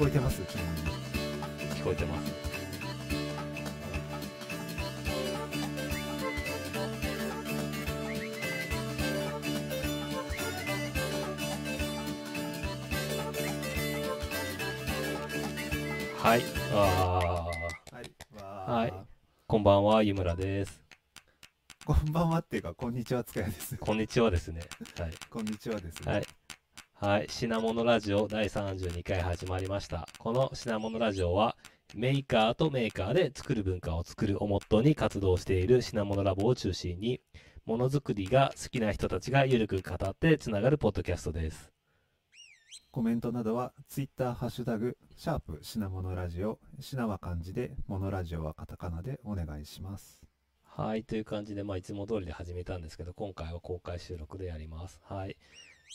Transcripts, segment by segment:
こえてます？聞こえてます。はい。あはい。ははいこんばんは、湯村です。こんばんはっていうか、こんにちは、つかやです。こんにちはですね。はい。こんにちはですね。はい。はい。品物ラジオ第32回始まりました。この品物ラジオは、メーカーとメーカーで作る文化を作るをモットーに活動している品物ラボを中心に、ものづくりが好きな人たちがゆるく語ってつながるポッドキャストです。コメントなどは、ツイッター、ハッシュタグ、シャープ、品物ラジオ、品は漢字で、モノラジオはカタカナでお願いします。はい。という感じで、まあ、いつも通りで始めたんですけど、今回は公開収録でやります。はい。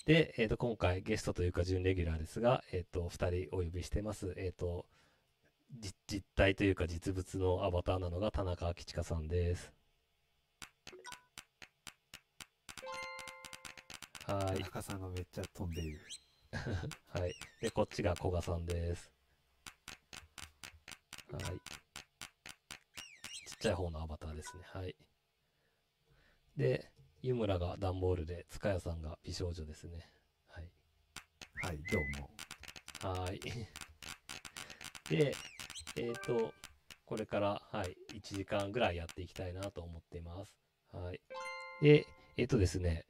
で、えっ、と、今回ゲストというか準レギュラーですが、えっ、と、二人お呼びしてます。えっ、と、じ実体というか実物のアバターなのが田中明親さんです。はい。田中さんがめっちゃ飛んでいる。はい。で、こっちが古賀さんです。はい。ちっちゃい方のアバターですね。はい。で、湯村が段ボールで、塚谷さんが美少女ですね。はい。はい、どうも。はーい。で、えっ、と、これから、はい、1時間ぐらいやっていきたいなと思っています。はい。で、えっ、とですね、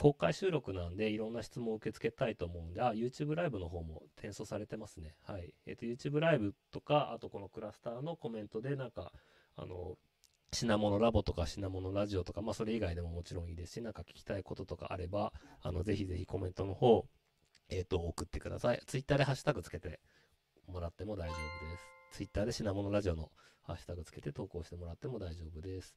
公開収録なんで、いろんな質問を受け付けたいと思うんで、あ、YouTube ライブの方も転送されてますね。はい。えっ、と、YouTube ライブとか、あとこのクラスターのコメントで、なんか、あの、品物ラボとか品物ラジオとか、まあ、それ以外でももちろんいいですし、なんか聞きたいこととかあれば、あの、ぜひぜひコメントの方、えっ、と、送ってください。ツイッターでハッシュタグつけてもらっても大丈夫です。ツイッターで品物ラジオのハッシュタグつけて投稿してもらっても大丈夫です。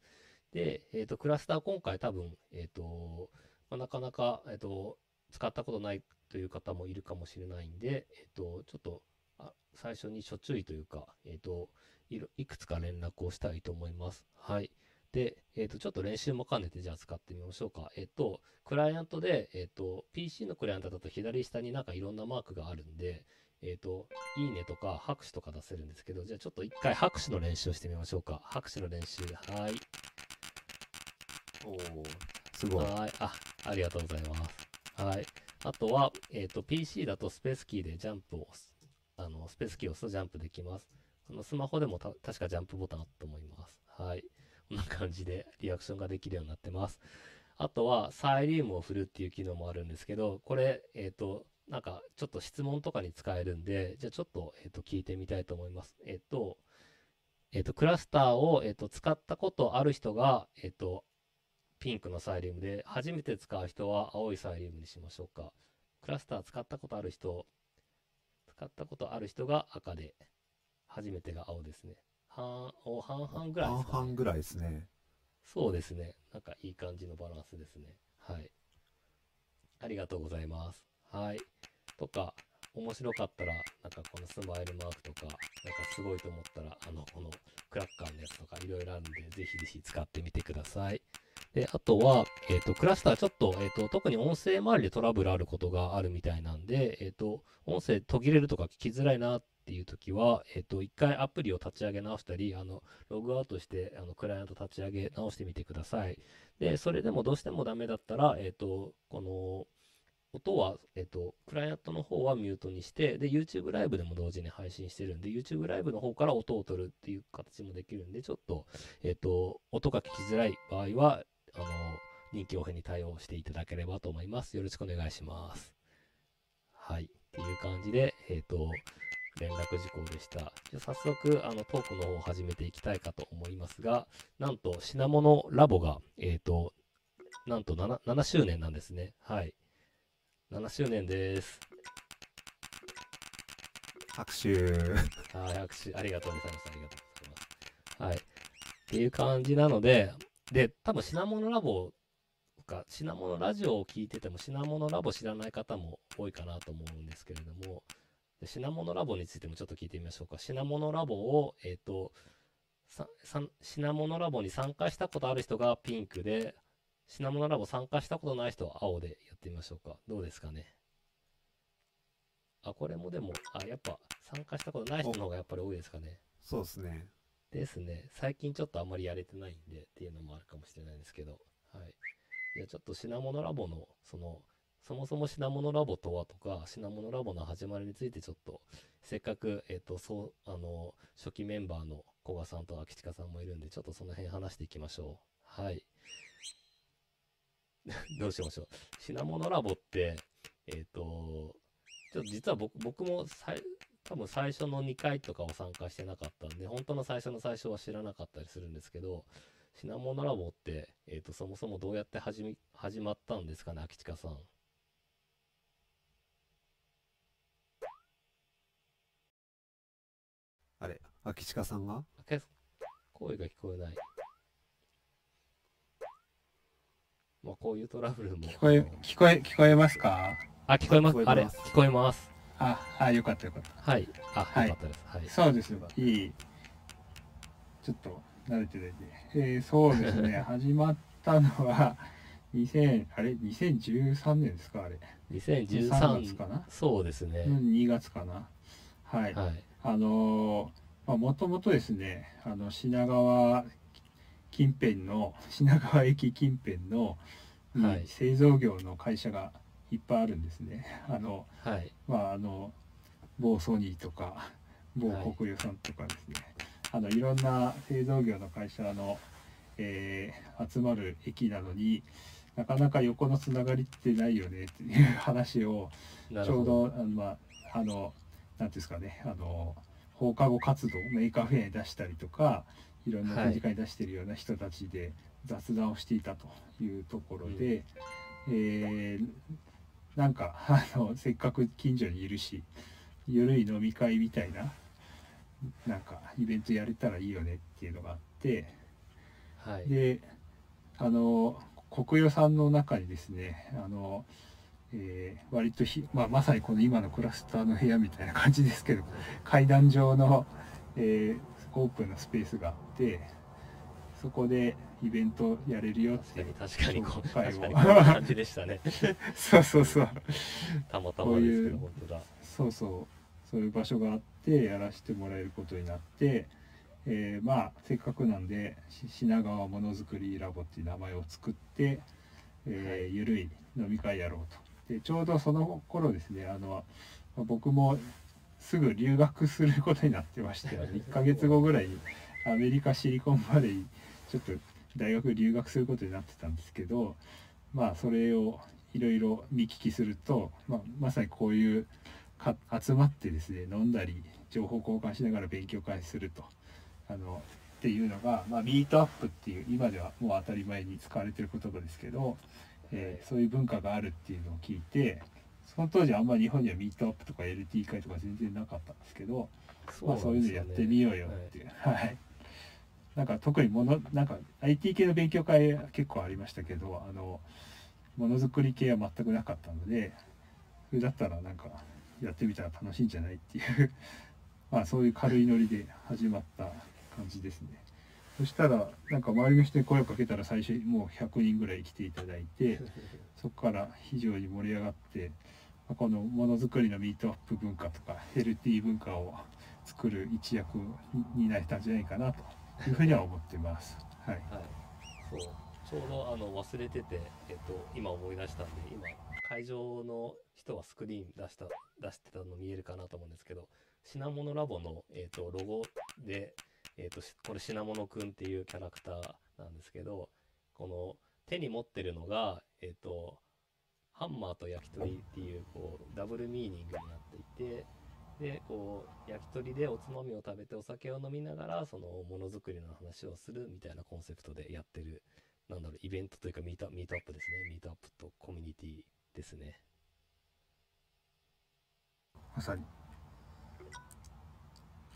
で、えっ、と、クラスター今回多分、えっ、と、まあ、なかなか、えっ、と、使ったことないという方もいるかもしれないんで、えっ、と、ちょっと、あ最初に諸注意というか、えっ、といろ、いくつか連絡をしたいと思います。はい。で、えっ、と、ちょっと練習も兼ねて、じゃあ使ってみましょうか。えっ、と、クライアントで、えっ、と、PC のクライアントだと左下になんかいろんなマークがあるんで、えっ、と、いいねとか拍手とか出せるんですけど、じゃあちょっと一回拍手の練習をしてみましょうか。拍手の練習。はい。おおすごい。はい。あ、ありがとうございます。はい。あとは、えっ、と、PC だとスペースキーでジャンプを。あの、スペースキーを押すとジャンプできます。あの、スマホでも確かジャンプボタンあったと思います。はい。こんな感じでリアクションができるようになってます。あとは、サイリウムを振るっていう機能もあるんですけど、これ、えっ、と、なんか、ちょっと質問とかに使えるんで、じゃあちょっと、えっ、と、聞いてみたいと思います。えっ、と、えっ、と、クラスターを、えっ、と、使ったことある人が、えっ、と、ピンクのサイリウムで、初めて使う人は青いサイリウムにしましょうか。クラスター使ったことある人、使ったことある人が赤で、初めてが青ですね。半お半々ぐらいで半すか、ね。々ぐらいですね。そうですね。なんかいい感じのバランスですね。はい。ありがとうございます。はい。とか、面白かったら、なんかこのスマイルマークとか、なんかすごいと思ったら、あの、このクラッカーのやつとかいろいろあるんで、ぜひぜひ使ってみてください。で、あとは、えっ、と、クラスターちょっと、えっ、と、特に音声周りでトラブルあることがあるみたいなんで、えっ、と、音声途切れるとか聞きづらいなっっていう時は、えっ、と、一回アプリを立ち上げ直したり、あの、ログアウトして、あの、クライアント立ち上げ直してみてください。で、それでもどうしてもダメだったら、えっ、と、この、音は、えっ、と、クライアントの方はミュートにして、で、YouTube ライブでも同時に配信してるんで、YouTube ライブの方から音を取るっていう形もできるんで、ちょっと、えっ、と、音が聞きづらい場合は、あの、臨機応変に対応していただければと思います。よろしくお願いします。はい。っていう感じで、えっ、と、連絡事項でした。じゃあ早速、あの、トークの方を始めていきたいかと思いますが、なんと、品物ラボが、えっ、と、なんと 7, 7周年なんですね。はい。7周年です。拍手。はい、拍手、ありがとうございます。ありがとうございます。はい。っていう感じなので、で、多分品物ラボか、品物ラジオを聞いてても品物ラボ知らない方も多いかなと思うんですけれども、で品物ラボについてもちょっと聞いてみましょうか。品物ラボを、えっ、と、ささ品物ラボに参加したことある人がピンクで、品物ラボ参加したことない人は青でやってみましょうか。どうですかね？あ、これもでも、あ、やっぱ参加したことない人の方がやっぱり多いですかね。そうですね。ですね。最近ちょっとあんまりやれてないんでっていうのもあるかもしれないですけど。はい。じゃあちょっと品物ラボの、その、そもそも品物ラボとはとか、品物ラボの始まりについてちょっと、せっかく、えっ、と、そう、あの、初期メンバーの古賀さんと秋近さんもいるんで、ちょっとその辺話していきましょう。はい。どうしましょう。品物ラボって、えっ、と、ちょっと実は僕僕もさい多分最初の2回とかは参加してなかったんで、本当の最初の最初は知らなかったりするんですけど、品物ラボって、えっ、と、そもそもどうやって始め、始まったんですかね、秋近さん。あれ、秋近さんが？声が聞こえない。まあ、こういうトラブルも。聞こえ、聞こえ、聞こえますか？あ、聞こえます。あれ、聞こえます。あ、あ、よかったよかった。はい。あ、はいよかったです。はい。そうですよ。いい。ちょっと慣れてない。えーそうですね。始まったのは、2000、あれ ?2013 年ですか？あれ。3 2013月かな？そうですね。うん ?2 月かな？はい。はい。あのーまあ、もともとですね、あの、品川近辺の、品川駅近辺の、にはい製造業の会社がいっぱいあるんですね。あの、はい。まああの某ソニーとか某はい国有さんとかですね、あのいろんな製造業の会社の、えー集まる駅なのになかなか横のつながりってないよねっていう話をちょう。どあのまああのなんていうんですかねあの放課後活動メーカーフェアに出したりとかいろんな展示会に出してるような人たちで雑談をしていたというところで、えーなんかあのせっかく近所にいるしゆるい飲み会みたいななんかイベントやれたらいいよねっていうのがあってはい。であの国与さんの中にですねあの、えー割とひ、まあ、まさにこの今のクラスターの部屋みたいな感じですけど階段状の、えーオープンなスペースがあってそこでイベントやれるよっていう確かに、こう、確かにこんな感じでしたね。そうそうそう。たまたまですけど、こ本当だ。そうそう。そういう場所があってやらせてもらえることになって、えーまあせっかくなんでし品川ものづくりラボっていう名前を作って、えーはい。ゆるい飲み会やろうとでちょうどその頃ですねあの僕もすぐ留学することになってまして1ヶ月後ぐらいにアメリカシリコンバレーちょっと大学留学することになってたんですけどまあそれをいろいろ見聞きすると、まあ、まさにこういうか集まってですね飲んだり情報交換しながら勉強会するとあのっていうのが、まあ、ミートアップっていう今ではもう当たり前に使われてる言葉ですけど、えーそういう文化があるっていうのを聞いてその当時あんまり日本にはミートアップとか LT 会とか全然なかったんですけど、まあ、そういうのやってみようよっていう。はい、なんか特にものなんか IT 系の勉強会結構ありましたけどあのものづくり系は全くなかったのでそれだったらなんかやってみたら楽しいんじゃないっていう。まあそういう軽いノリで始まった感じですねそしたらなんか周りの人に声をかけたら最初にもう100人ぐらい来ていただいて そこから非常に盛り上がってまあこのものづくりのミートアップ文化とか LT 文化を作る一役になれたんじゃないかなというふうには思ってます。はい。はい。そう。ちょうどあの忘れてて、えっと、今思い出したんで、今、会場の人はスクリーン出した、出してたの見えるかなと思うんですけど、品物ラボの、えっと、ロゴで、えっと、これ品物くんっていうキャラクターなんですけど、この手に持ってるのが、えっと、ハンマーと焼き鳥っていう、こう、ダブルミーニングになっていて、で、こう、焼き鳥でおつまみを食べてお酒を飲みながら、そのものづくりの話をするみたいなコンセプトでやってる、なんだろう、イベントというかミートミートアップですね。ミートアップとコミュニティですね。まさに。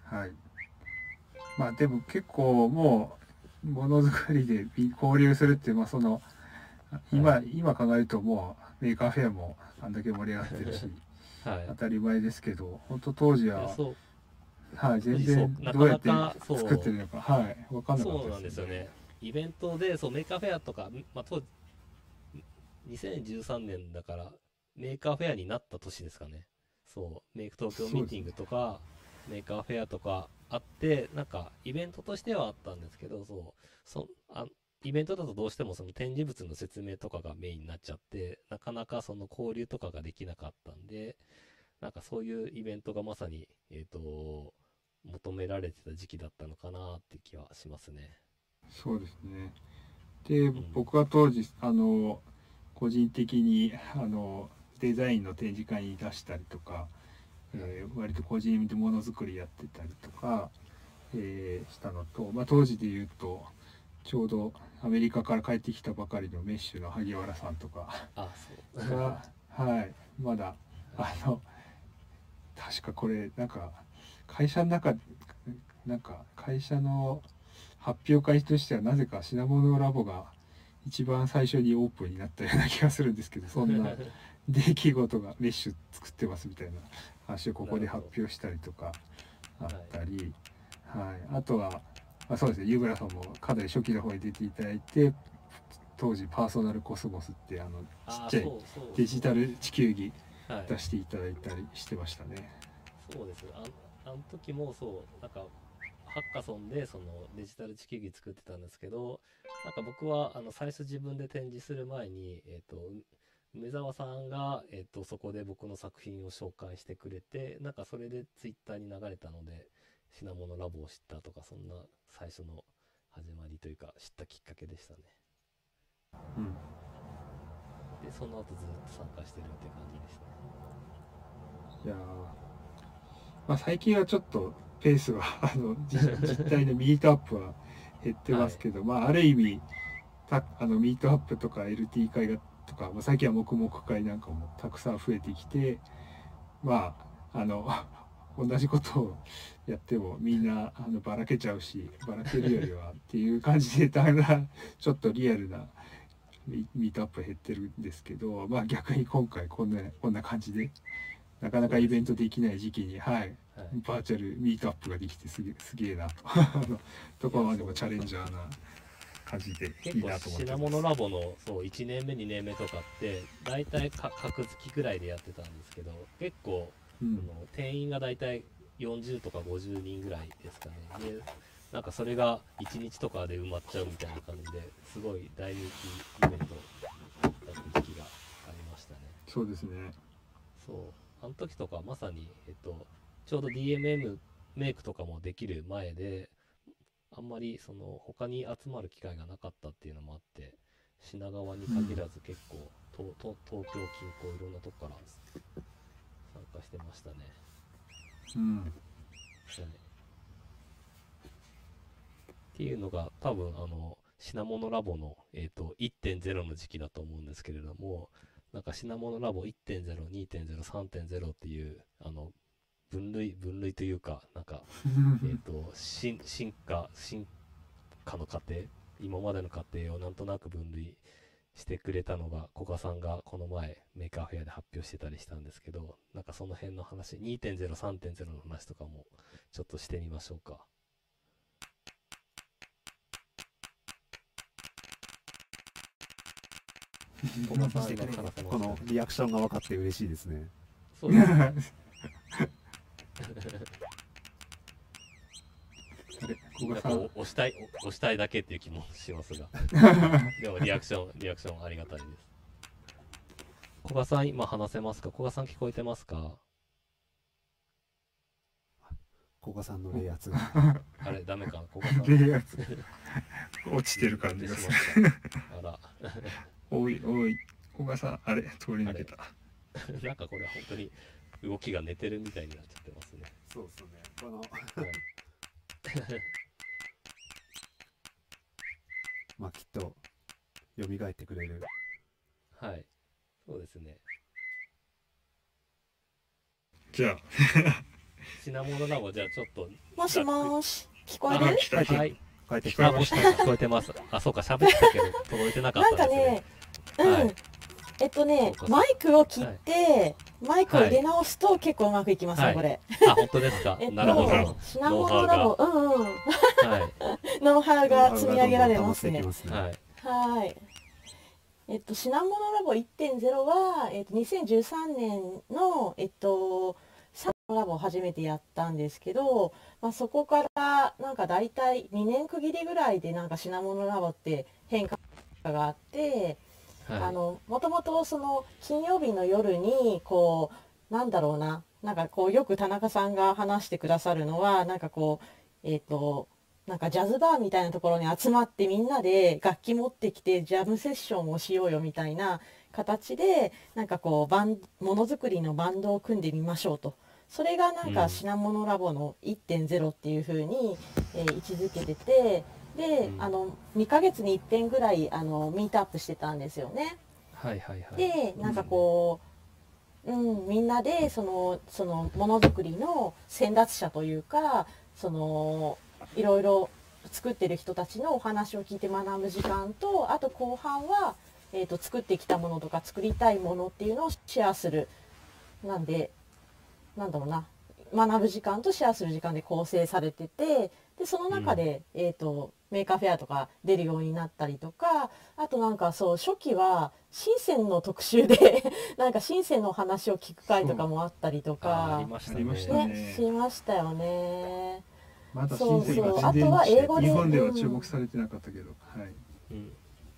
はい。まあでも結構もうものづくりでび交流するってまあその今、は今考えるともうメーカーフェアもあんだけ盛り上がってるしはい。当たり前ですけど本当当時は、はい、全然などうやって作ってるのかはい分かんなかったそうなんですよね。イベントで、そう、メーカーフェアとか、まあ、当時、2013年だから、メーカーフェアになった年ですかね。そう、メイク東京ミーティングとか、メーカーフェアとかあって、なんかイベントとしてはあったんですけど、そう、そあイベントだとどうしてもその展示物の説明とかがメインになっちゃって、なかなかその交流とかができなかったんで、なんかそういうイベントがまさに、えっ、と、求められてた時期だったのかなって気はしますね。そうですね。で、ん僕は当時あの個人的にあのデザインの展示会に出したりとか、えー割と個人でものづくりやってたりとか、えーしたのと、まあ、当時で言うとちょうどアメリカから帰ってきたばかりのメッシュの萩原さんとか。がはいまだあの確かこれなんか会社の中なんか会社の発表会としてはなぜか品物ラボが一番最初にオープンになったような気がするんですけどそんな 出来事がメッシュ作ってますみたいな話をここで発表したりとかあったり、はい。あとは、まあ、そうですね。湯村さんもかなり初期の方に出ていただいて当時パーソナルコスモスってあのちっちゃいデジタル地球儀はい、出していただいたりしてましたね。そうです。あんあの時もそうなんかハッカソンでそのデジタル地球儀作ってたんですけどなんか僕はあの最初自分で展示する前に、えー、と梅沢さんが、えー、とそこで僕の作品を紹介してくれてなんかそれでツイッターに流れたので品物ラボを知ったとかそんな最初の始まりというか知ったきっかけでしたね。うん。でその後ずっと参加してるって感じですね。いやーまあ、最近はちょっとペースは あの実実態のミートアップは減ってますけど、まあある意味たあのミートアップとか LT 会がとか、まあ、最近は黙々会なんかもたくさん増えてきてまああの 同じことをやってもみんなあのばらけちゃうしばらけるよりはっていう感じでだんだん ちょっとリアルなミミートアップ減ってるんですけど、まあ、逆に今回こんなこんな感じでなかなかイベントできない時期に、はい、はい。バーチャルミートアップができてすげすげえなと。ところまでもチャレンジャーな感じでい結構いなと思って品物ラボのそう1年目2年目とかって大体か格付きぐらいでやってたんですけど結構、うん。あの定員が大体40とか50人ぐらいですかね。でなんかそれが1日とかで埋まっちゃうみたいな感じですごい大人気イベントだった時期がありましたね。そうですね。そう。あの時とかまさに、えっと、ちょうど DMM メイクとかもできる前であんまりその他に集まる機会がなかったっていうのもあって品川に限らず結構、とと東京近郊いろんなとこから参加してましたね。うんねっていうのが多分あの品物ラボの、えー、と1.0の時期だと思うんですけれどもなんか品物ラボ1.0、2.0、3.0っていうあの分類分類というかなんかえー、と進進化進化の過程今までの過程をなんとなく分類してくれたのが古賀さんがこの前メーカーフェアで発表してたりしたんですけどなんかその辺の話2.0、3.0の話とかもちょっとしてみましょうか。このリアクションが分かって嬉しいですね。そうですね なんかお押したいお押したいだけっていう気もしますが。でもリアクションリアクションありがたいです。古賀さん今話せますか？古賀さん聞こえてますか？古賀さんの冷圧が。あれダメか？な古賀さん。冷圧 落ちてる感じがする。るあら。おいおい。小賀さんあれ通り抜けた。なんかこれ本当に動きが寝てるみたいになっちゃってますね。そうですね。この、はい。まあきっと、蘇ってくれる。はい。そうですね。じゃあ。品物ラボじゃあちょっと。もしもーし、聞こえる？はい。聞こえてます。あそうか。喋ってたけど届いてなかっなんかたんですね。ね、うん、はいえっとねマイクを切って、マイクを入れ直すと結構うまくいきますよ、はい。これ。あ本当ですか？えっなるほど。と、品物ラボ、うんうん、はい。ノウハウが積み上げられますね。はい。はい。えっと、品物ラボ1.0は、えっと、2013年の、えっと、サンラボを初めてやったんですけど、まあ、そこからなんか大体2年区切りぐらいでなんか品物ラボって変化があって、もともとその金曜日の夜にこうなんだろうななんかこうよく田中さんが話してくださるのはなんかこうえっ、となんかジャズバーみたいなところに集まってみんなで楽器持ってきてジャムセッションをしようよみたいな形でなんかこうバンものづくりのバンドを組んでみましょうと。それがなんかうん品物ラボの1.0っていう風に、えー位置づけててで、うんあの2ヶ月に1遍ぐらいあのミートアップしてたんですよね。はいはいはい。でなんかこう、うん、みんなでそのそのものづくりの先達者というかそのいろいろ作ってる人たちのお話を聞いて学ぶ時間とあと後半は、えー、と作ってきたものとか作りたいものっていうのをシェアするなんでなんだろうな学ぶ時間とシェアする時間で構成されててでその中で、えー、とメーカーフェアとか出るようになったりとかあとなんかそう初期は深センの特集で なんか深センのお話を聞く会とかもあったりとか。りましたありましたね。ねねしましたよね。まだそう深センそうが全然あとは英語で日本では注目されてなかったけど、はい、うん。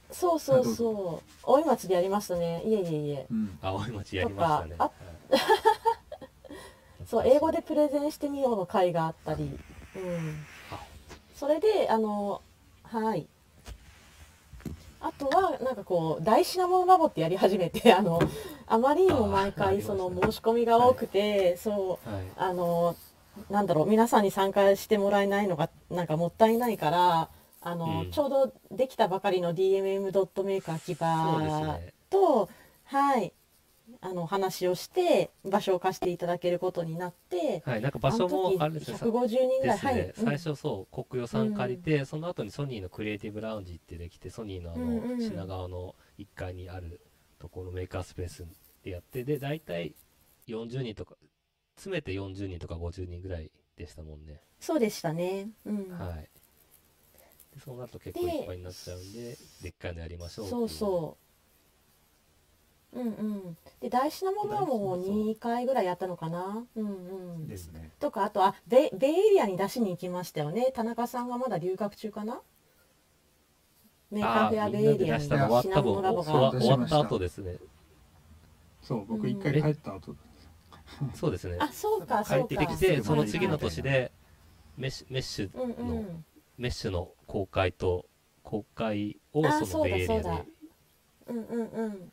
そうそうそう。大井町でやりましたね。いえいえいえ。うん、青い町やりましたね。そう英語でプレゼンしてみようの会があったり、うん。あ、それであのはいあとはなんかこう大品物ラボってやり始めて あのあまりにも毎回その申し込みが多くて、そうはい。あのなんだろう皆さんに参加してもらえないのがなんかもったいないからあの、うんちょうどできたばかりの DMM ドットメーカー木そうです場ね。と、はいあの話をして場所を貸していただけることになってはい。なんか場所もあれですね。さ150人ぐらいですね、はい、うん。最初そう国予算借りて、その後にソニーのクリエイティブラウンジってできてソニーのあの、うんうん。品川の1階にあるところメーカースペースでやってで大体40人とか詰めて40人とか50人ぐらいでしたもんね、そうでしたね、うん。はい。でそうなると結構いっぱいになっちゃうんででっかいのやりましょうっていそうそううんうん。で大事なものはもう2回ぐらいやったのかな。うんうん。ですね。とかあとあベベイエリアに出しに行きましたよね田中さんがまだ留学中かな。メーカーフェアベイエリアにみんなで出したのは多分品モノラボ終わが終わった後ですね。そう僕うん一回帰った後、そうですね。あそうか帰そうか。ってきてその次のはい年でメッシュメッシュうんうん。メッシュの公開と公開をあそのベイエリアでそうだ。そうだうんうんうん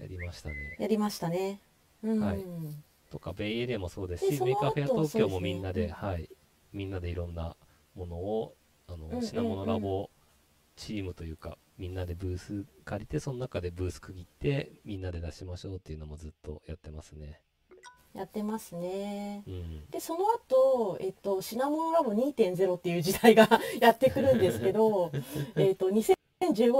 やりましたね。やりましたね。うん、はい。とかベイエリアもそうですしメーカーフェア東京もみんなでね。はい。みんなでいろんなものをあの、うん品モノラボチームというかみんなでブース借りてその中でブース区切ってみんなで出しましょうっていうのもずっとやってますね。やってますね。うん。でその後、えっと品物ラボ2.0っていう時代が やってくるんですけど えっと2015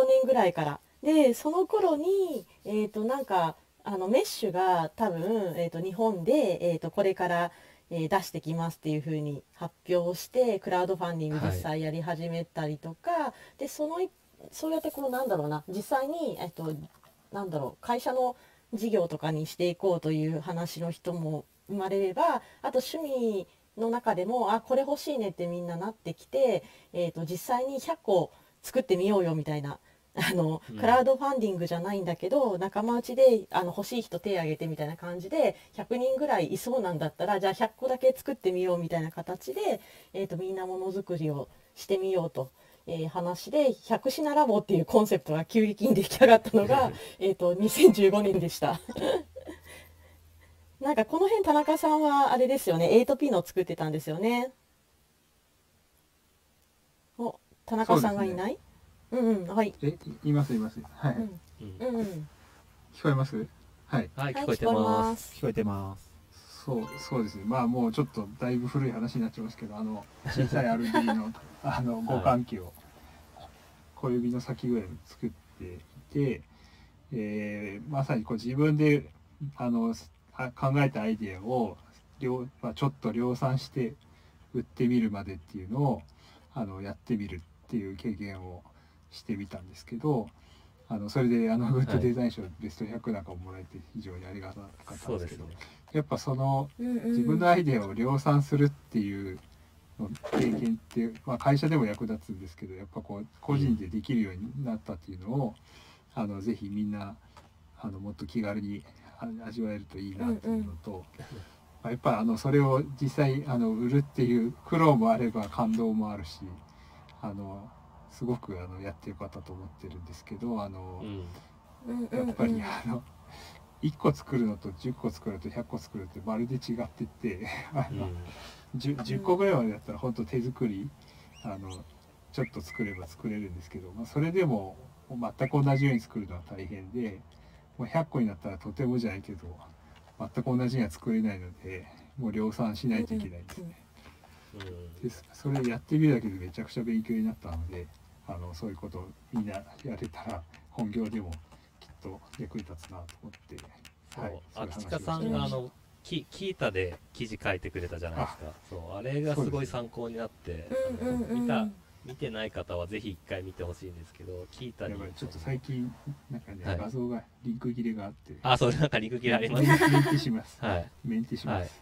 年ぐらいからでその頃にえっとなんかあのメッシュが多分、えっと日本で、えっとこれから、えー出してきますっていう風に発表してクラウドファンディング実際やり始めたりとか、でそのいそうやってこうなんだろうな実際に、えっとなんだろう会社の事業とかにしていこうという話の人も生まれればあと趣味の中でもあこれ欲しいねってみんななってきて、えー、と実際に100個作ってみようよみたいなあのうんクラウドファンディングじゃないんだけど、仲間内であの欲しい人手挙げてみたいな感じで100人ぐらいいそうなんだったらじゃあ100個だけ作ってみようみたいな形で、えー、とみんなものづくりをしてみようと。えー話で100品ラボっていうコンセプトが急激に出来上がったのが えーと2015年でした。なんかこの辺田中さんはあれですよね 8P の作ってたんですよね。お田中さんがいない、うんうんはい。えいいますいますはい、うんうんうんうん。聞こえます？はいはい、はい聞こえてます。聞こえてます。そうそうですねまあもうちょっとだいぶ古い話になっちゃいますけどあの小さい RD の あの互換機を小指の先ぐらいに作っていて、えーまさにこう自分であのあ考えたアイデアを量、まあ、ちょっと量産して売ってみるまでっていうのをあのやってみるっていう経験をしてみたんですけどあのそれであのグッドデザイン賞ベスト100なんかももらえて非常にありがたかったんでけど、ね。やっぱそのうんうん自分のアイデアを量産するっていうの経験って、まあ、会社でも役立つんですけどやっぱこう個人でできるようになったっていうのを、あのぜひみんなあのもっと気軽にあ味わえるといいなっていうのと、まあやっぱあのそれを実際あの売るっていう苦労もあれば感動もあるしあのすごくあのやってよかったと思ってるんですけどあの、うん。やっぱりあの1個作るのと10個作るのと100個作るってまるで違ってて あの、うん。10, 10個ぐらいまでだったら本当手作りあのちょっと作れば作れるんですけど、まあ、それでも全く同じように作るのは大変でもう100個になったらとてもじゃないけど全く同じには作れないのでもう量産しないといけないんですね。うん。でそれやってみるだけでめちゃくちゃ勉強になったのであのそういうことをみんなやれたら本業でもきっと役に立つなと思って。そうはい、あきそういう話をかさんが、あの、キキータで記事書いてくれたじゃないですか。そう、あれがすごい参考になって、見た、見てない方はぜひ一回見てほしいんですけど、キータにやばい。ちょっと最近なんかね、はい画像がリンク切れがあってあ、そう、なんかリンク切れあります。メンメンテします。はい。メンテします。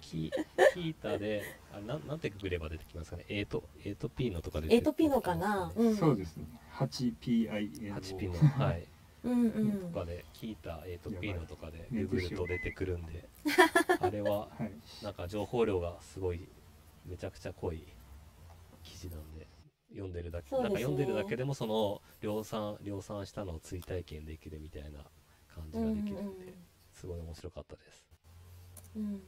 キキータで、あなんなんてくぐれば出てきますかね？A と、A と P のとかで出てエイトピノかな、うん、そうですね。8PIN 8 P の、はい。うんうんとかで、キータ、A と P のとかで、ググると出てくるんで、あれは、はい。なんか情報量がすごい、めちゃくちゃ濃い記事なんで、読んでるだけ、そうですねなんか読んでるだけでもその量産、量産したのを追体験できるみたいな感じができるんで、すごい面白かったです。うん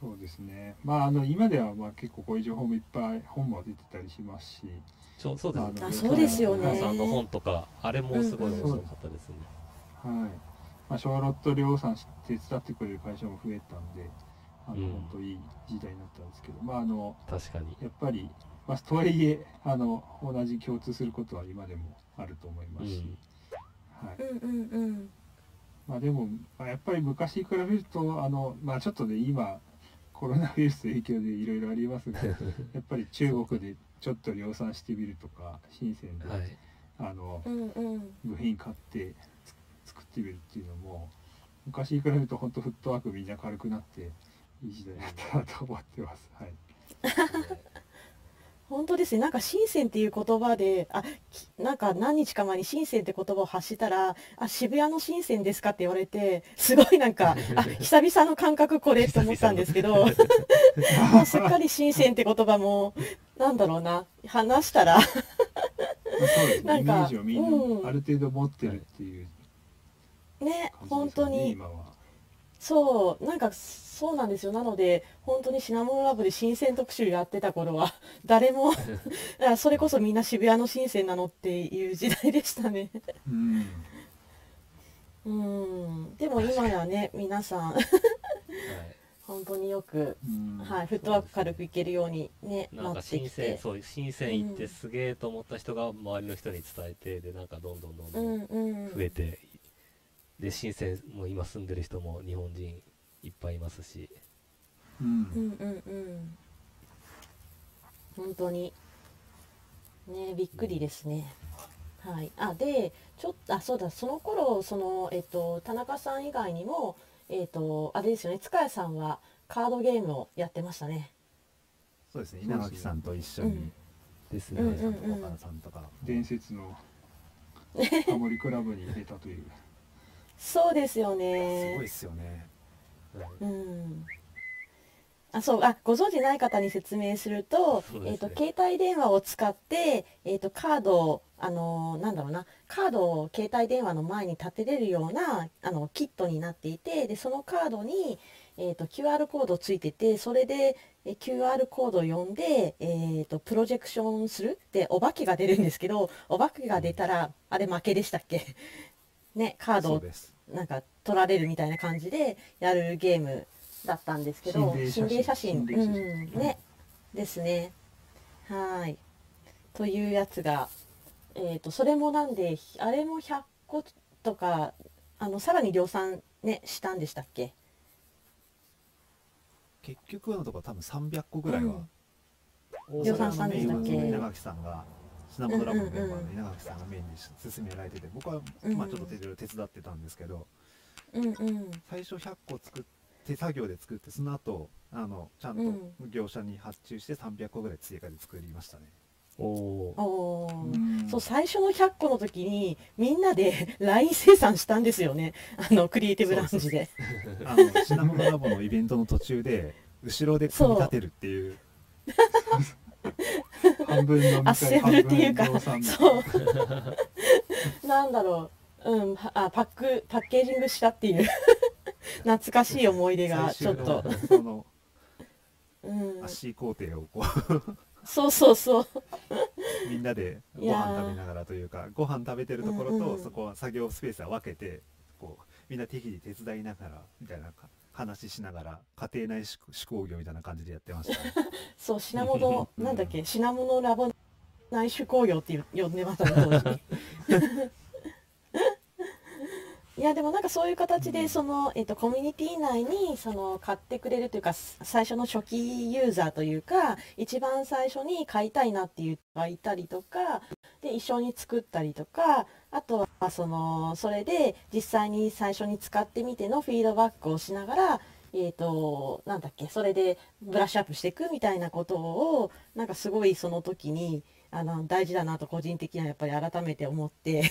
そうですね。まああの今ではまあ結構こういう情報もいっぱい本も出てたりしますし、ちょそうですね。ああそうですよね皆さんの本とか、あれもすごい面白かったですね。はい。まあ小ロット量産し手伝ってくれる会社も増えたんで、あの、うん本当いい時代になったんですけど、まああの確かに。やっぱりまあとはいえあの同じ共通することは今でもあると思いますし、はい。うんうんうんまあでも、まあ、やっぱり昔に比べるとあの、まあ、ちょっとね今コロナウイルスの影響でいろいろありますが やっぱり中国でちょっと量産してみるとか深センで、はい。あのうんうん部品買ってつ作ってみるっていうのも昔に比べると本当フットワークみんな軽くなっていい時代だったなと思ってます。はい、本当ですね。なんか深センっていう言葉であきなんか何日か前に深センって言葉を発したらあ渋谷の深センですかって言われてすごいなんか あ久々の感覚これと思ったんですけど すっかり深センって言葉もなんだろうな話したら。ねイメなんかージをみんうん。なある程度持ってるっていうね感じ本当に。そうなんかそうなんですよ。なので本当にシナモンラブで新鮮特集やってた頃は 誰も あそれこそみんな渋谷の新鮮なのっていう時代でしたね。うん。うん。でも今やね皆さんはい。本当によく、うん。はい、フットワーク軽くいけるようにねなんか新鮮、てそう、新鮮行ってうんすげえと思った人が周りの人に伝えて、で、なんかどんどんどんどうんんうん。増えて、で、新鮮、もう今住んでる人も日本人いっぱいいますし、うん。うんうんうん。本当に。ねびっくりですね、はい。あでちょっとあそうだ。その頃そのえっと田中さん以外にもえっとあれですよね。塚谷さんはカードゲームをやってましたね。そうですね。稲垣さんと一緒に。ですね。うん稲垣さんとか岡田さん。とか伝説の ハモリクラブに入れたという。そうですよすねごいっすよね。はいうん。あそうあご存知ない方に説明すると,、ね。えー、と携帯電話を使って、えー、とカードをあのーなんだろうな。カードを携帯電話の前に立てれるようなあのキットになっていてでそのカードに、えー、と QR コードついててそれでえ QR コードを読んで、えー、とプロジェクションする。でお化けが出るんですけどお化けが出たらあれ負けでしたっけ？ねカードをなんか撮られるみたいな感じでやるゲームだったんですけど心霊写真。ね。ですね。はい。というやつがえっ、とそれもなんであれも100個とかあのさらに量産ねしたんでしたっけ？結局のところ多分300個ぐらいは、量産したんでしたっけ？それはあのメインは稲垣さんが品物ラボのメンバーの稲垣さんがメインに進められてて僕はまあちょっと手伝ってたんですけどうんうん最初100個作って手作業で作ってその後あのちゃんと業者に発注して300個ぐらい追加で作りましたね。おおうん。そう最初の100個の時にみんなで LINE 生産したんですよね。あのクリエイティブラウンジで。あの品物ラボのイベントの途中で後ろで組み立てるっていう 半分のアッセンブルっていうかそう。なんだろう。うん。はあパックパッケージングしたっていう。懐かしい思い出がちょっと、うん、足工程をこそうそうそう。うみんなでご飯食べながらというかご飯食べてるところとそこは作業スペースは分けてこうみんな適宜手伝いながらみたいなか話しながら家庭内手手工業みたいな感じでやってましたね。そう品物うん。なんだっけ品物ラボ内手工業って呼んでましたね当時。いやでもなんかそういう形でその、えっとコミュニティ内にその買ってくれるというかす最初の初期ユーザーというか一番最初に買いたいなっていう人がいたりとかで一緒に作ったりとかあとはそのそれで実際に最初に使ってみてのフィードバックをしながらえー、となんだっけそれでブラッシュアップしていくみたいなことをなんかすごいその時にあの大事だなと個人的にはやっぱり改めて思って、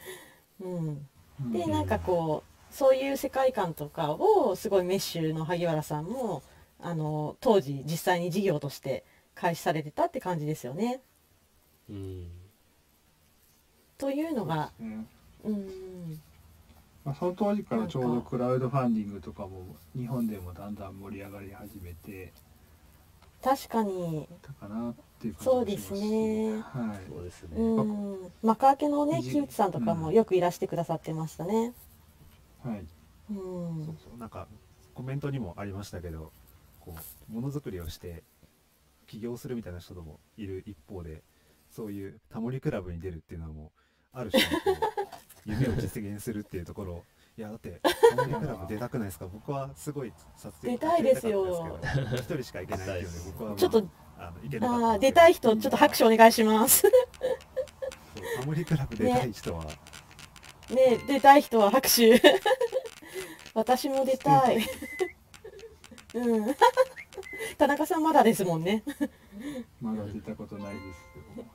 うん、でなんかこうそういう世界観とかをすごいメッシュの萩原さんもあの当時実際に事業として開始されてたって感じですよね。うん。というのがうん。うん。まあ、その当時からちょうどクラウドファンディングとかも日本でもだんだん盛り上がり始めて。確かに、たかなっていう感じそうですね。はい。そうですね。うん、マカアケのね木内さんとかもうん。よくいらしてくださってましたね。はい。うん。そうそう。なんかコメントにもありましたけどこうものづくりをして起業するみたいな人もいる一方でそういうタモリクラブに出るっていうのはもうある種のこう夢を実現するっていうところいやだってタモリクラブ出たくないですか？僕はすごい撮影出たいですよ一人しか行けないっていうので 僕は、まあ、ちょっとあの行けなあー出たい人ちょっと拍手お願いします。そうタモリクラブ出たい人は、ね出たい人は拍手。私も出たい。うん。田中さんまだですもんね。まだ出たことないですけど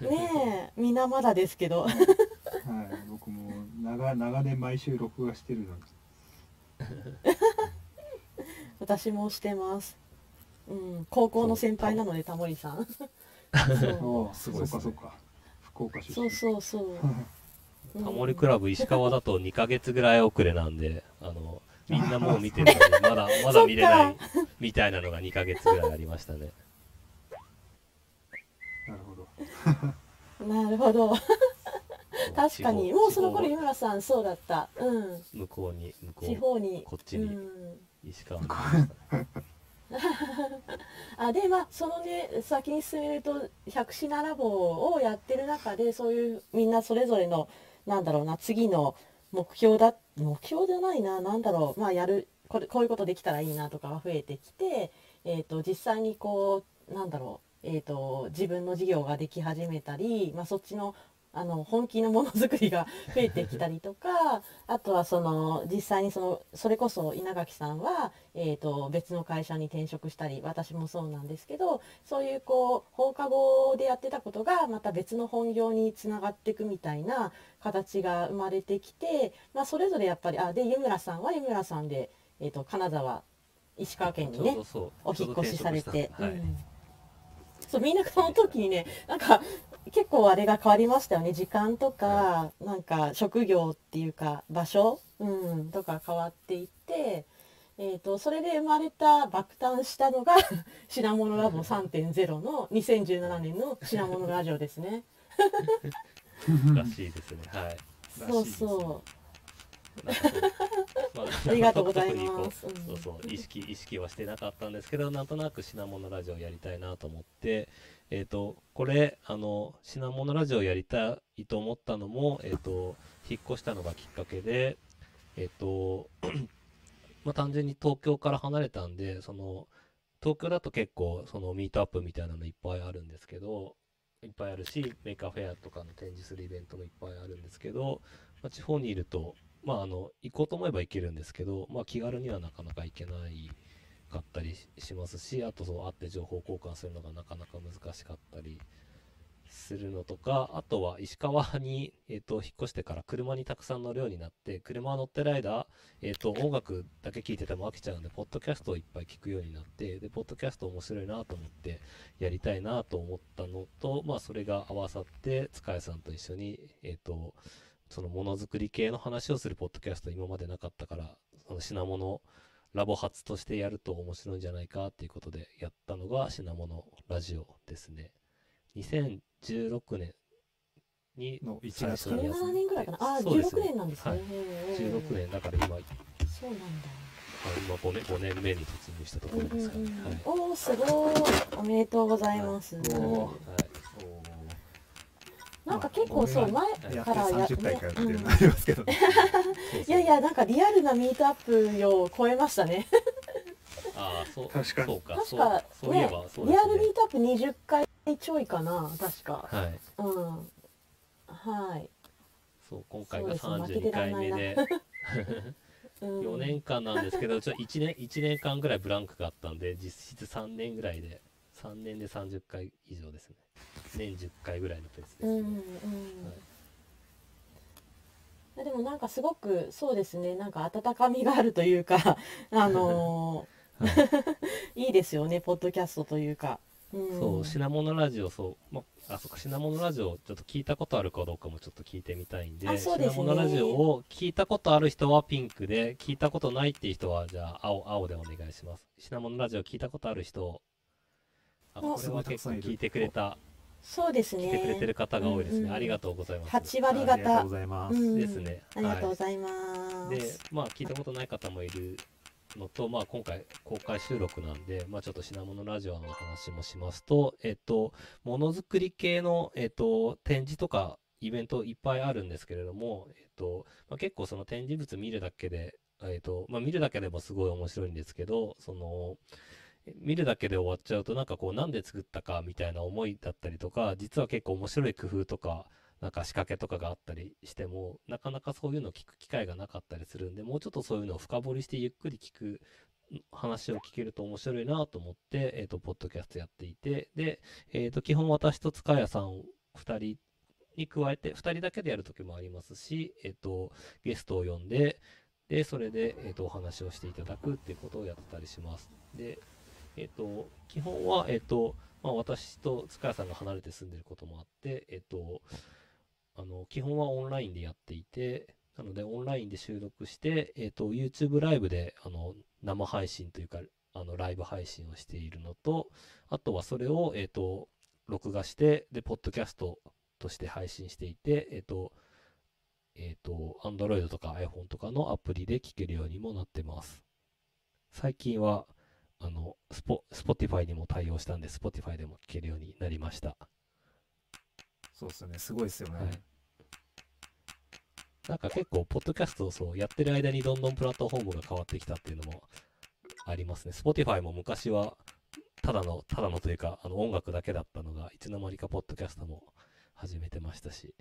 ねえみんなまだですけど。はい僕も長長年毎週録画してるので 私もしてます。うん、高校の先輩なのでタモリさん。そうああすごいですねそうかそうか福岡出そう身そうそう。タモリクラブ石川だと2ヶ月ぐらい遅れなんで、あの、みんなもう見てるのに、まだ、まだ見れない、みたいなのが2ヶ月ぐらいありましたね。なるほど。確かにもうその頃地湯村さんそうだった。うん。方向こうに、向こ地う、方に。こっちにうん石川。あでまあそのね先に進めると百品ラボをやってる中でそういうみんなそれぞれのなんだろうな次の目標だ目標じゃないななんだろうまあやるこれこういうことできたらいいなとかが増えてきて、えー、と実際にこうなんだろう、えー、と自分の事業ができ始めたり、まあ、そっちのあの本気のものづくりが 増えてきたりとかあとはその実際にそのそれこそ稲垣さんは、えー、と別の会社に転職したり私もそうなんですけどそういうこう放課後でやってたことがまた別の本業につながっていくみたいな形が生まれてきて、まあ、それぞれやっぱりあで湯村さんは湯村さんで、えー、と金沢石川県にね。お引っ越しされて、はい。うんそうみんなその時にねなんか結構あれが変わりましたよね時間とか、なんか職業っていうか場所、うん、とか変わっていって、えー、とそれで生まれた爆誕したのが 品物ラボ3.0の2017年の品物ラジオですね。らしいですね。はい。そうそうまありがとうございます。う んそうそう意識意識はしてなかったんですけどなんとなく品物ラジオやりたいなと思ってえっ、とこれあの品物ラジオやりたいと思ったのもえっ、と引っ越したのがきっかけでえっ、と まあ単純に東京から離れたんでその東京だと結構そのミートアップみたいなのいっぱいあるんですけどいっぱいあるし、 Maker Faire とかの展示するイベントもいっぱいあるんですけど、まあ、地方にいると、まあ、あの、行こうと思えば行けるんですけど、まあ、気軽にはなかなか行けないかったりしますし、あとそう、会って情報交換するのがなかなか難しかったりするのとか、あとは石川に、えっ、と、引っ越してから車にたくさん乗るようになって、車乗ってる間、えっ、と、音楽だけ聴いてても飽きちゃうんで、ポッドキャストをいっぱい聞くようになって、で、ポッドキャスト面白いなと思って、やりたいなと思ったのと、まあ、それが合わさって、塚谷さんと一緒に、えっ、と、そのものづくり系の話をするポッドキャスト今までなかったから、その品物ラボ発としてやると面白いんじゃないかっていうことでやったのが品物ラジオですね。2016年にの1最月初にやつ。17年ぐらいかな？ああ16そうですね。年なんですね、はい。へえ16年だから今、はいそうなんだ。今5年 ,5 年目に突入したところですかね。はいおおすごい。おめでとうございます、はいなんか結構そう前やってからや30回かよっていうねのありますけど。ね。いやいやなんかリアルなミートアップを超えましたね。ああ、そう、確かに。そうか、そう確かそういえねば、そうですね。リアルミー。トアップ20回ちょいかな確か。はい。うん。はい、そう、今回がそうです負けて32らんないな。回目で、うん、4年間なんですけど、ちょ1年、一年間ぐらいブランクがあったんで、実質3年ぐらいで、3年で30回以上ですね。年10回ぐらいのペースですね。うんうん、はい。でもなんかすごくそうですね。なんか温かみがあるというか あのーい。いですよねポッドキャストというか、うん、そう、品物ラジオ、そう、まあ、そっか、品物ラジオ、ちょっと聞いたことあるかどうかもちょっと聞いてみたいんで、あそうですね。品物ラジオを聞いたことある人はピンクで、聞いたことないっていう人は、じゃあ、青、青でお願いします。品物ラジオ聞いたことある人、あ、あこれは結構聞いてくれた、そうです聞いてくれてねる方が多いですね。うんうんありがとうございます。8割ありがとう方ございます。うんですね。ありがとうございます、で、まあ、聞いたことない方もいるのと、まあ、今回公開収録なんで、まあ、ちょっと品物ラジオの話もしますと、えっと、ものづくり系の、えっと、展示とかイベントいっぱいあるんですけれども、えっと、まあ、結構その展示物見るだけで、えっと、まあ、見るだけでもすごい面白いんですけど、その、見るだけで終わっちゃうとなんかこうなんで作ったかみたいな思いだったりとか実は結構面白い工夫とかなんか仕掛けとかがあったりしてもなかなかそういうのを聞く機会がなかったりするんでもうちょっとそういうのを深掘りしてゆっくり聞く話を聞けると面白いなと思って、えっ、と、ポッドキャストやっていて、で、えっ、と、基本私と塚谷さん2人に加えて、2人だけでやる時もありますし、えっ、と、ゲストを呼んで、で、それで、えっ、と、お話をしていただくっていうことをやってたりします。で、えっ、と、基本は、えっ、と、まあ、私と塚谷さんが離れて住んでることもあって、えっ、と、あの、基本はオンラインでやっていて、なので、オンラインで収録して、えっ、と、YouTube ライブで、あの、生配信というか、あの、ライブ配信をしているのと、あとはそれを、えっ、と、録画して、で、ポッドキャストとして配信していて、えっ、と、えっ、と、Android とか iPhone とかのアプリで聞けるようにもなってます。最近は、あの、スポ、Spotify にも対応したんで、Spotify でも聞けるようになりました。そうですよね。すごいですよね。はいなんか結構、ポッドキャストをそうやってる間にどんどんプラットフォームが変わってきたっていうのもありますね。Spotify も昔は、ただの、ただのというか、あの音楽だけだったのが、いつの間にかポッドキャストも始めてましたし。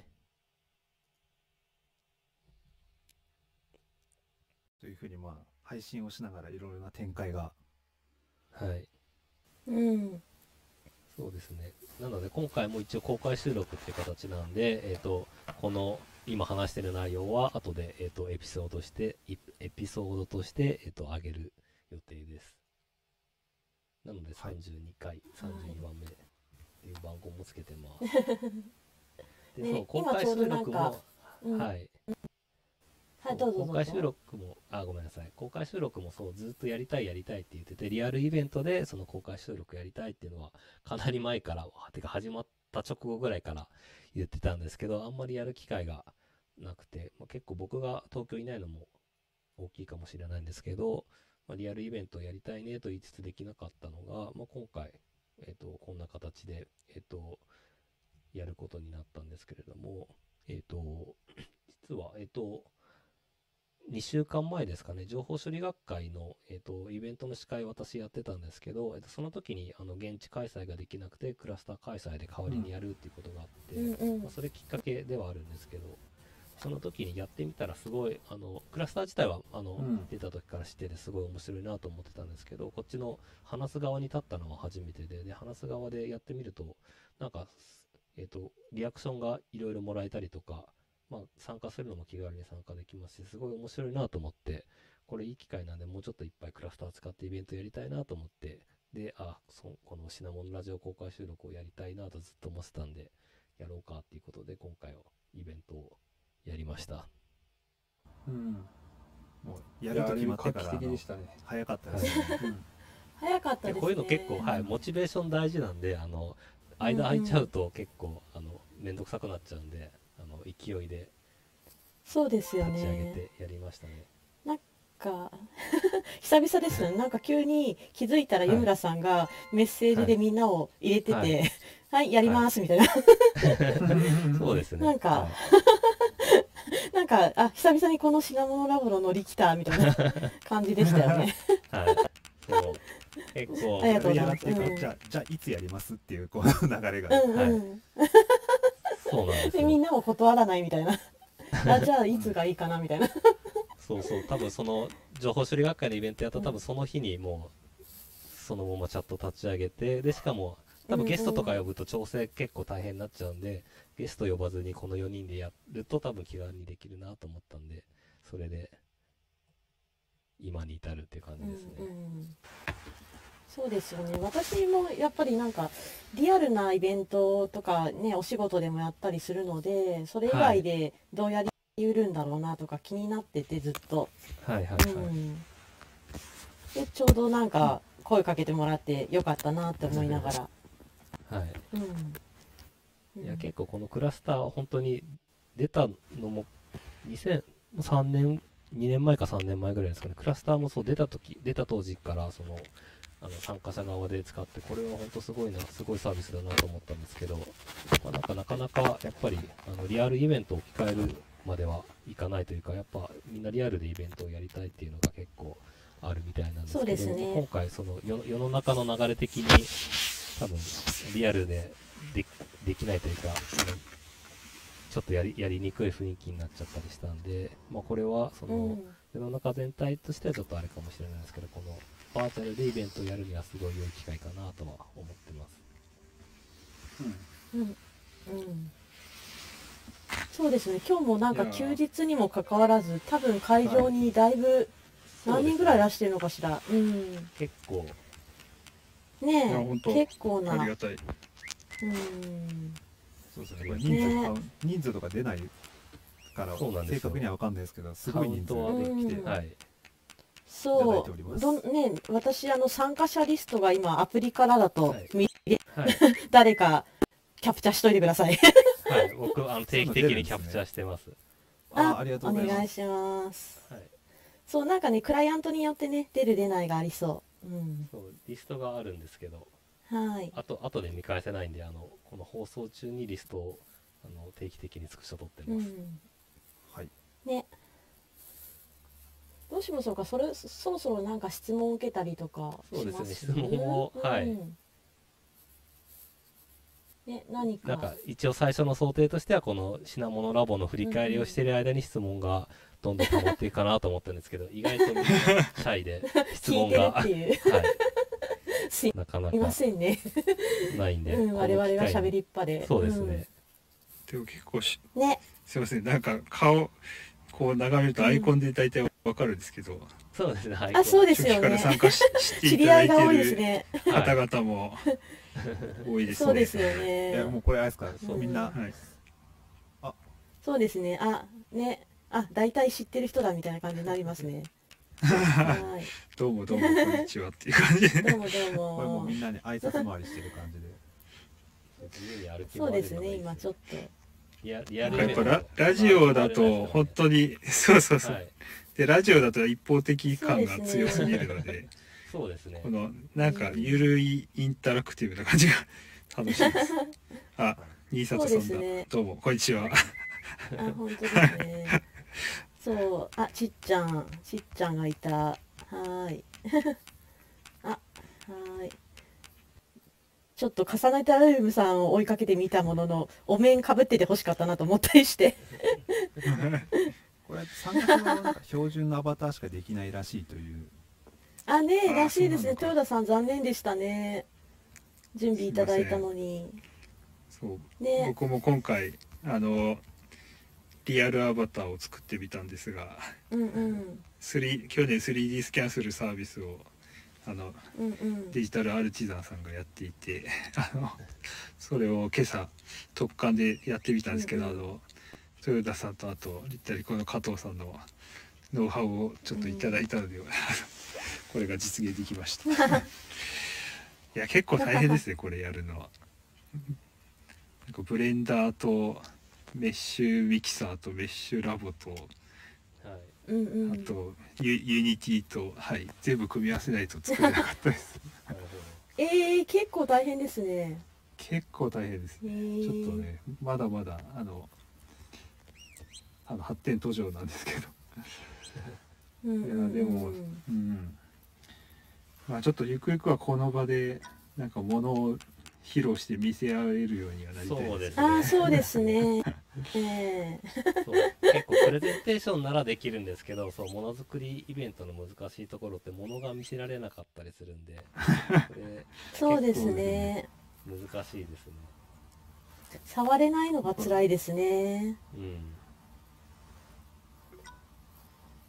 というふうにまあ配信をしながらいろいろな展開がはい。うんそうですね。なので、今回も一応公開収録っていう形なんで、えっ、と、この、今話してる内容は、後で、えっ、と、エピソードして、いエピソードとして、えっ、と、上げる予定です。なので、はい32回、32番目っていう番号もつけてます。で、ねそう、公開収録も、うんはい。はい公開収録も、あ、ごめんなさい。公開収録もそう、ずっとやりたいやりたいって言ってて、リアルイベントでその公開収録やりたいっていうのは、かなり前から、てか始まった直後ぐらいから言ってたんですけど、あんまりやる機会がなくて、まあ、結構僕が東京いないのも大きいかもしれないんですけど、まあ、リアルイベントやりたいねと言いつつできなかったのが、まあ、今回、えっ、と、こんな形で、えっ、と、やることになったんですけれども、えっ、と、実は、えっ、と、2週間前ですかね、情報処理学会の、えっとイベントの司会を私やってたんですけど、えっとその時にあの現地開催ができなくてクラスター開催で代わりにやるっていうことがあって、うんうん。まあ、それきっかけではあるんですけどその時にやってみたらすごいあのクラスター自体はあの、うん。出た時から知っててすごい面白いなと思ってたんですけどこっちの話す側に立ったのは初めてでで話す側でやってみるとなんか、えっとリアクションがいろいろもらえたりとか、まあ、参加するのも気軽に参加できますしすごい面白いなと思ってこれいい機会なんでもうちょっといっぱいクラスター使ってイベントやりたいなと思ってであそこの品物ラジオ公開収録をやりたいなとずっと思ってたんでやろうかっていうことで今回はイベントをやりました。うん。もうやると決まっでしたね。早かったです。ね。うん。早かったですね。でこういうの結構、はい、モチベーション大事なんであの間空いちゃうと結構、あの面倒くさくなっちゃうんであの勢いでそうですよ立ち上げね。てやりましたね。か 久々ですね。なんか急に気づいたらはい湯村さんがメッセージでみんなを入れてて、は はいい、やりますみたいな。そうですね。なんかはい。なんかあ久々にこの品物ラボの乗り来たみたいな感じでしたよね。はい、そう。結構ありがとうございます。じゃあじゃあいつやりますっていうこの流れが、うんうん。そうなんですでみんよなも断らないみたいな。あじゃあいつがいいかなみたいな。そうそう多分その情報処理学会のイベントやったら多分その日にもうそのままチャット立ち上げてでしかも多分ゲストとか呼ぶと調整結構大変になっちゃうんで、ゲスト呼ばずにこの4人でやると多分気軽にできるなと思ったんでそれで今に至るっていう感じですね、うんうんそうですよね。私もやっぱりなんかリアルなイベントとかねお仕事でもやったりするのでそれ以外でどうやりうるんだろうなとか気になっててずっと、はいはいはい、うん、でちょうどなんか声かけてもらってよかったなって思いながら、はい。うん、いや結構このクラスターは本当に出たのも2003年2年前か3年前ぐらいですかね。クラスターもそう出た時出た当時からそのあの参加者側で使ってこれは本当すごいなすごいサービスだなと思ったんですけど、まあ、なんかなかなかやっぱりあのリアルイベントを置き換えるまではいかないというかやっぱみんなリアルでイベントをやりたいっていうのが結構あるみたいなんですけどね。今回その世世の中の流れ的に多分リアルででできないというかちょっとやりやりにくい雰囲気になっちゃったりしたんで、まあ、これはその、うん。世の中全体としてはちょっとあれかもしれないですけどこのバーチャルでイベントをやるにはすごい良い機会かなとは思ってます。うん。うん。うんそうですね。今日もなんか休日にもかかわらず多分会場にだいぶ何人ぐらいいらしてるのかしら、うん結構ねえ。結構な。ありがたい。うん。そうですね。これ人数か、人数とか出ないから正確には分かんないですけどすごい人数カウントで来て、うん。はいそうどんね私あの参加者リストが今アプリからだとはい。見はい、誰かキャプチャーしといてください。はい、僕あの定期的にキャプチャーしてます。あありがとうおございます。願いします。はい。そうなんかねクライアントによってね出る出ないがありそう。うん。そうリストがあるんですけど。はい。あと後で見返せないんであのこの放送中にリストをあの定期的にスクショ取ってます、うん。はい。ねどうしましょうかそれそそろそろなんか質問を受けたりとかしますそうですね。質問をはい。うんね何か。なんか一応最初の想定としてはこの品物ラボの振り返りをしている間に質問がどんどん溜まっていくかなと思ったんですけど 意外とシャイで質聞いてる問がっていう。はい。す いなかなかませんね、ないんで、うん、我々が機会に。喋りっぱで。そうですね、でも結構しうんね。すいませんなんか顔こう眺めるとアイコンで大体わかるんですけど、そうですねはい。あそうですよね。参加しして知いただいり合いが多いですね。方はい々も 多いですね。そうですよいやもねうこれあれですかそうみんなはい。そうですね。あね。あ大体知ってる人だみたいな感じになりますね。はい。どうもどうもこんにちはっていう感じで。どうもどうこれもみんなに挨拶回りしてる感じで。そうですね今ちょっと。やっぱララジオだと本当にそうそうそう、はい、でラジオだと一方的感が強すぎるのでそうですね。このなんかゆるいインタラクティブな感じが楽しいです。あ新里さんだ、ね。どうもこんにちは。あ本当ですね。そう、あ、ちっちゃん、ちっちゃんがいた。はーい。あ、はーい。ちょっと重ねたルームさんを追いかけてみたものの、お面かぶってて欲しかったなと思ったりして。これ参加者のなんか標準のアバターしかできないらしいというあ、ねあらしいですね。豊田さん残念でしたね。準備いただいたのに。そうね僕も今回あのリアルアバターを作ってみたんですがうんうん。3去年 3D スキャンするサービスをあのうんうん。デジタルアルチザンさんがやっていてあのそれを今朝突貫でやってみたんですけど、うんうんあの豊田さんとあと LITALICO の加藤さんのノウハウをちょっといただいたので、これが実現できました いや結構大変ですねこれやるのはなんかブレンダーと Meshmixer と MeshLab とはい。うんうん。あとユ Unity と、はい、全部組み合わせないと作れなかったです えー、結構大変ですね。結構大変ですへねーちょっとねまだまだあのあの発展途上なんですけど。いやでもうんまあちょっとゆくゆくはこの場でなんかものを披露して見せ合えるようにはなりたいそうですああ、そうですね。ええ。そう。結構プレゼンテーションならできるんですけどそうものづくりイベントの難しいところってものが見せられなかったりするんで。そうですね。難しいですね。触れないのが辛いですね。うん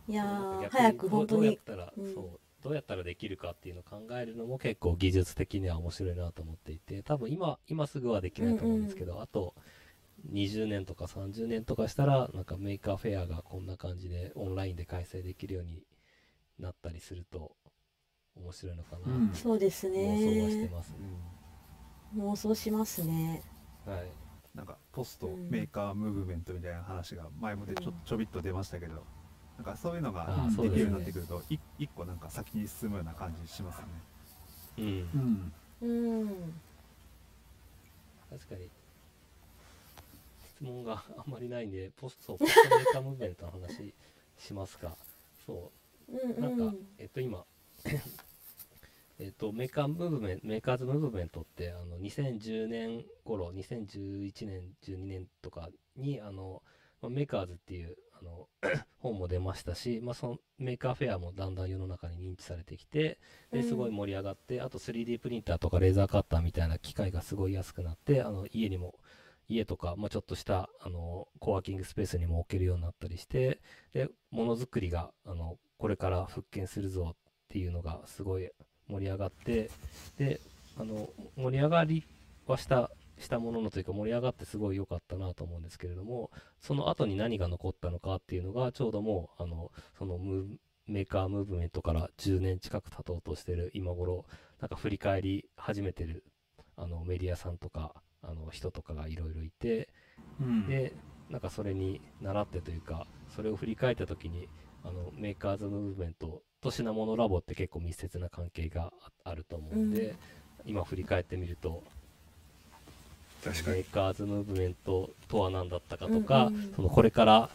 いや早くどうどうやっ本当に。たら、うん。そうどうやったらできるかっていうのを考えるのも結構技術的には面白いなと思っていて多分今今すぐはできないと思うんですけど、あと20年とか30年とかしたらなんか Maker Faire がこんな感じでオンラインで開催できるようになったりすると面白いのかな、うん。そうです妄想はしてね。ますね、妄想しますね。はい。なんかポストうん。メーカームーブメントみたいな話が前もでちょうん。ちょびっと出ましたけどなんかそういうのがあできるようになってくるとい一個なんか先に進むような感じしますね。うん。うん。うん。確かに。質問があんまりないんでポストポストメーカームーブメントの話しますか。そう。うんなんか、うん。えっと今 えっとメーカームーブメントメーカーズムーブメントってあの2010年頃2011年12年とかにあの、まあメーカーズっていうあの 本も出ましたし、まあ、その Maker Faire もだんだん世の中に認知されてきてですごい盛り上がって、あと 3D プリンターとかレーザーカッターみたいな機械がすごい安くなってあの家にも家とか、まあ、ちょっとしたあのコワーキングスペースにも置けるようになったりしてでものづくりがあのこれから復権するぞっていうのがすごい盛り上がってであの盛り上がりはしたしたもののというか盛り上がってすごい良かったなと思うんですけれどもその後に何が残ったのかっていうのがちょうどもうあのそのメーカームーブメントから10年近く経とうとしてる今頃なんか振り返り始めてるあのメディアさんとかあの人とかがいろいろいてうん。でなんかそれに倣ってというかそれを振り返った時にあのメーカーズムーブメントと品モノラボって結構密接な関係がああると思うんで、うん。今振り返ってみるとメーカーズムーブメントとは何だったかとか、うんうん。そのこれから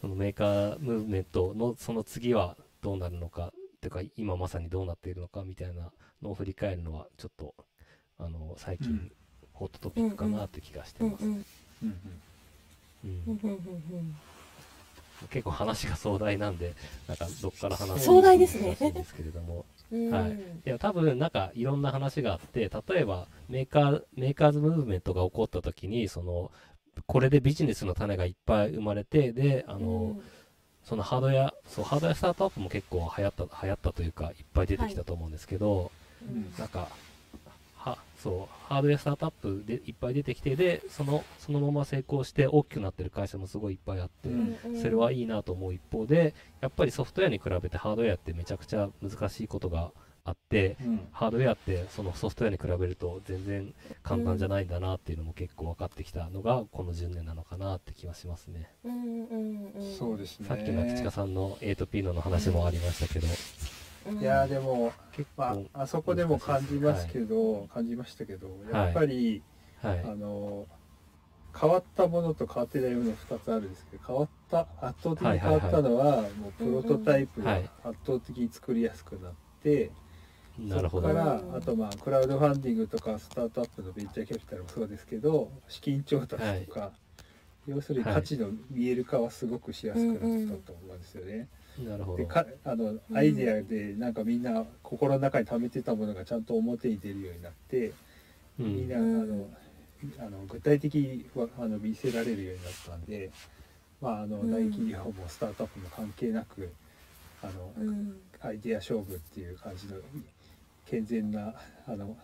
そのメーカームーブメントのその次はどうなるのかというか今まさにどうなっているのかみたいなのを振り返るのはちょっとあの最近、うん。ホットトピックかなって気がしてます、うんうん。うんうん。うんうんうん結構話が壮大なんでなんかどっから話す壮大ですね。難しいんですけれども。うん。はい。いや多分なんかいろんな話があって例えばメーカーメーカーズムーブメントが起こった時にそのこれでビジネスの種がいっぱい生まれてであの、そのハードウェアそうハードウェアスタートアップも結構流行った流行ったというかいっぱい出てきたと思うんですけど、うん。なんかはそうハードウェアスタートアップでいっぱい出てきてでそのそのまま成功して大きくなってる会社もすごいいっぱいあって、それはいいなと思う一方でやっぱりソフトウェアに比べてハードウェアってめちゃくちゃ難しいことがあってうんハードウェアってそのソフトウェアに比べると全然簡単じゃないんだなっていうのも結構分かってきたのがこの10年なのかなって気はしますね。うんうんうん。そうですねさっきの口さんの A と P のの話もありましたけど、うん。いやーでも、結ま構、あ、あそこでも感じますけど、感じましたけどやっぱり、はい。あの変わったものと変わってないもの2つあるんですけど変わっった圧倒的に変わったのは、もうプロトタイプがはい。圧倒的に作りやすくなって、なるほど。そこからうんあとまあクラウドファンディングとかスタートアップのベンチャーキャピタルもそうですけど資金調達とか、要するに価値の見える化はすごくしやすくなったと思うんですよね。なるほど。でかあのアイデアでなんかみんな心の中に溜めてたものがちゃんと表に出るようになって、うん。みんな、うん。あのあの具体的にはあの見せられるようになったんで、まあ、あのうん。大企業もスタートアップも関係なくあの、うん。アイデア勝負っていう感じの健全なあの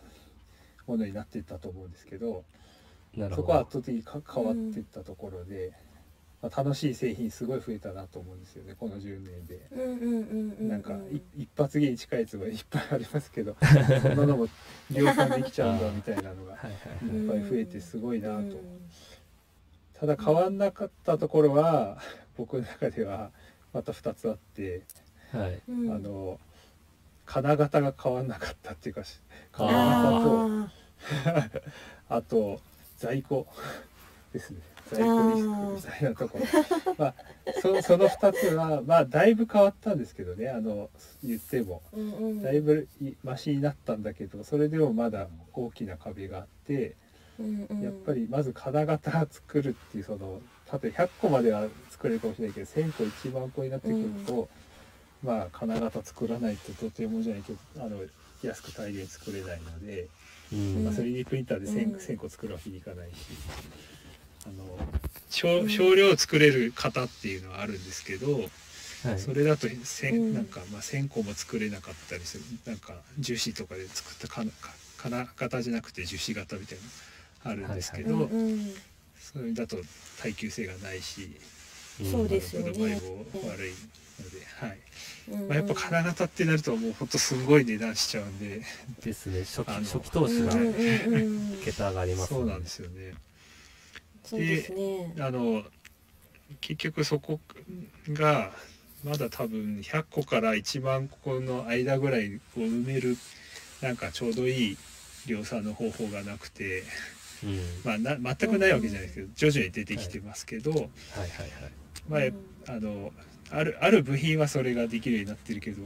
ものになっていったと思うんですけどなるほそこは圧ど倒的にか変わっていったところで、まあ、楽しい製品すごい増えたなと思うんですよねこの10年で。なんかい一発芸に近いやつはいっぱいありますけど そんなのも量産できちゃうんだみたいなのがはいっぱい増えてすごいなと。うん。ただ変わんなかったところは僕の中ではまた2つあって、はい。うん。あの金型が変わんなかったっていうかしあー。金型とああと在庫ですね在庫リスクみたいなところ。まあそその2つはまあだいぶ変わったんですけどね。あの言っても。ーうんうん。だいぶいマシになったんだけどそれでもまだ大きな壁があって。うんうん。やっぱりまず金型作るっていうその例えば100個までは作れるかもしれないけど1000個1万個になってくると、まあ金型作らないととてもじゃないけどあの安く大量に作れないので、うん。まあ、3D プリンターで 1000,、うん。1000個作るわけにいかないしあの少少量作れる型っていうのはあるんですけど、はい。それだと千うん。なんかまあ1000個も作れなかったりするなんか樹脂とかで作った金金型じゃなくて樹脂型みたいなのあるんですけど、うんうん。それだと耐久性がないし、うんそうですよね。悪いので、はい。まあ、やっぱ金型ってなるともうほんとすごい値段しちゃうんで、ですね。初期初期投資が桁上がりますそうなんですよね。そうですね。あの結局そこがまだ多分100個から1万個の間ぐらいを埋めるなんかちょうどいい量産の方法がなくて、うん。まあ、な全くないわけじゃないですけど徐々に出てきてますけど、はいはいまあ、うんあのあるある部品はそれができるようになってるけど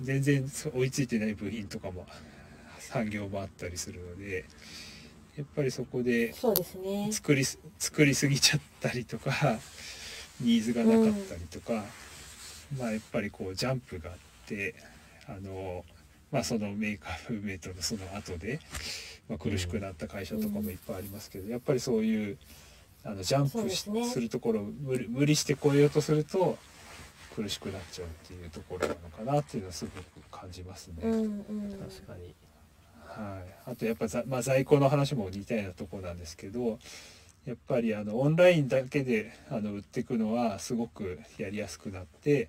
全然そ追いついてない部品とかも産業もあったりするのでやっぱりそこで作りす作りすぎちゃったりとか ニーズがなかったりとか、まあやっぱりこうジャンプがあってあのまあそのメーカーフメイトのその後で、まあ、苦しくなった会社とかもいっぱいありますけど、やっぱりそういうあのジャンプすね。するところを無理無理して超えようとすると苦しくなっちゃうっていうところなのかなっていうのはすごく感じますね。うんうん。確かにはい、あとやっぱざ、まあ、在庫の話も似たようなところなんですけどやっぱりあのオンラインだけであの売っていくのはすごくやりやすくなって、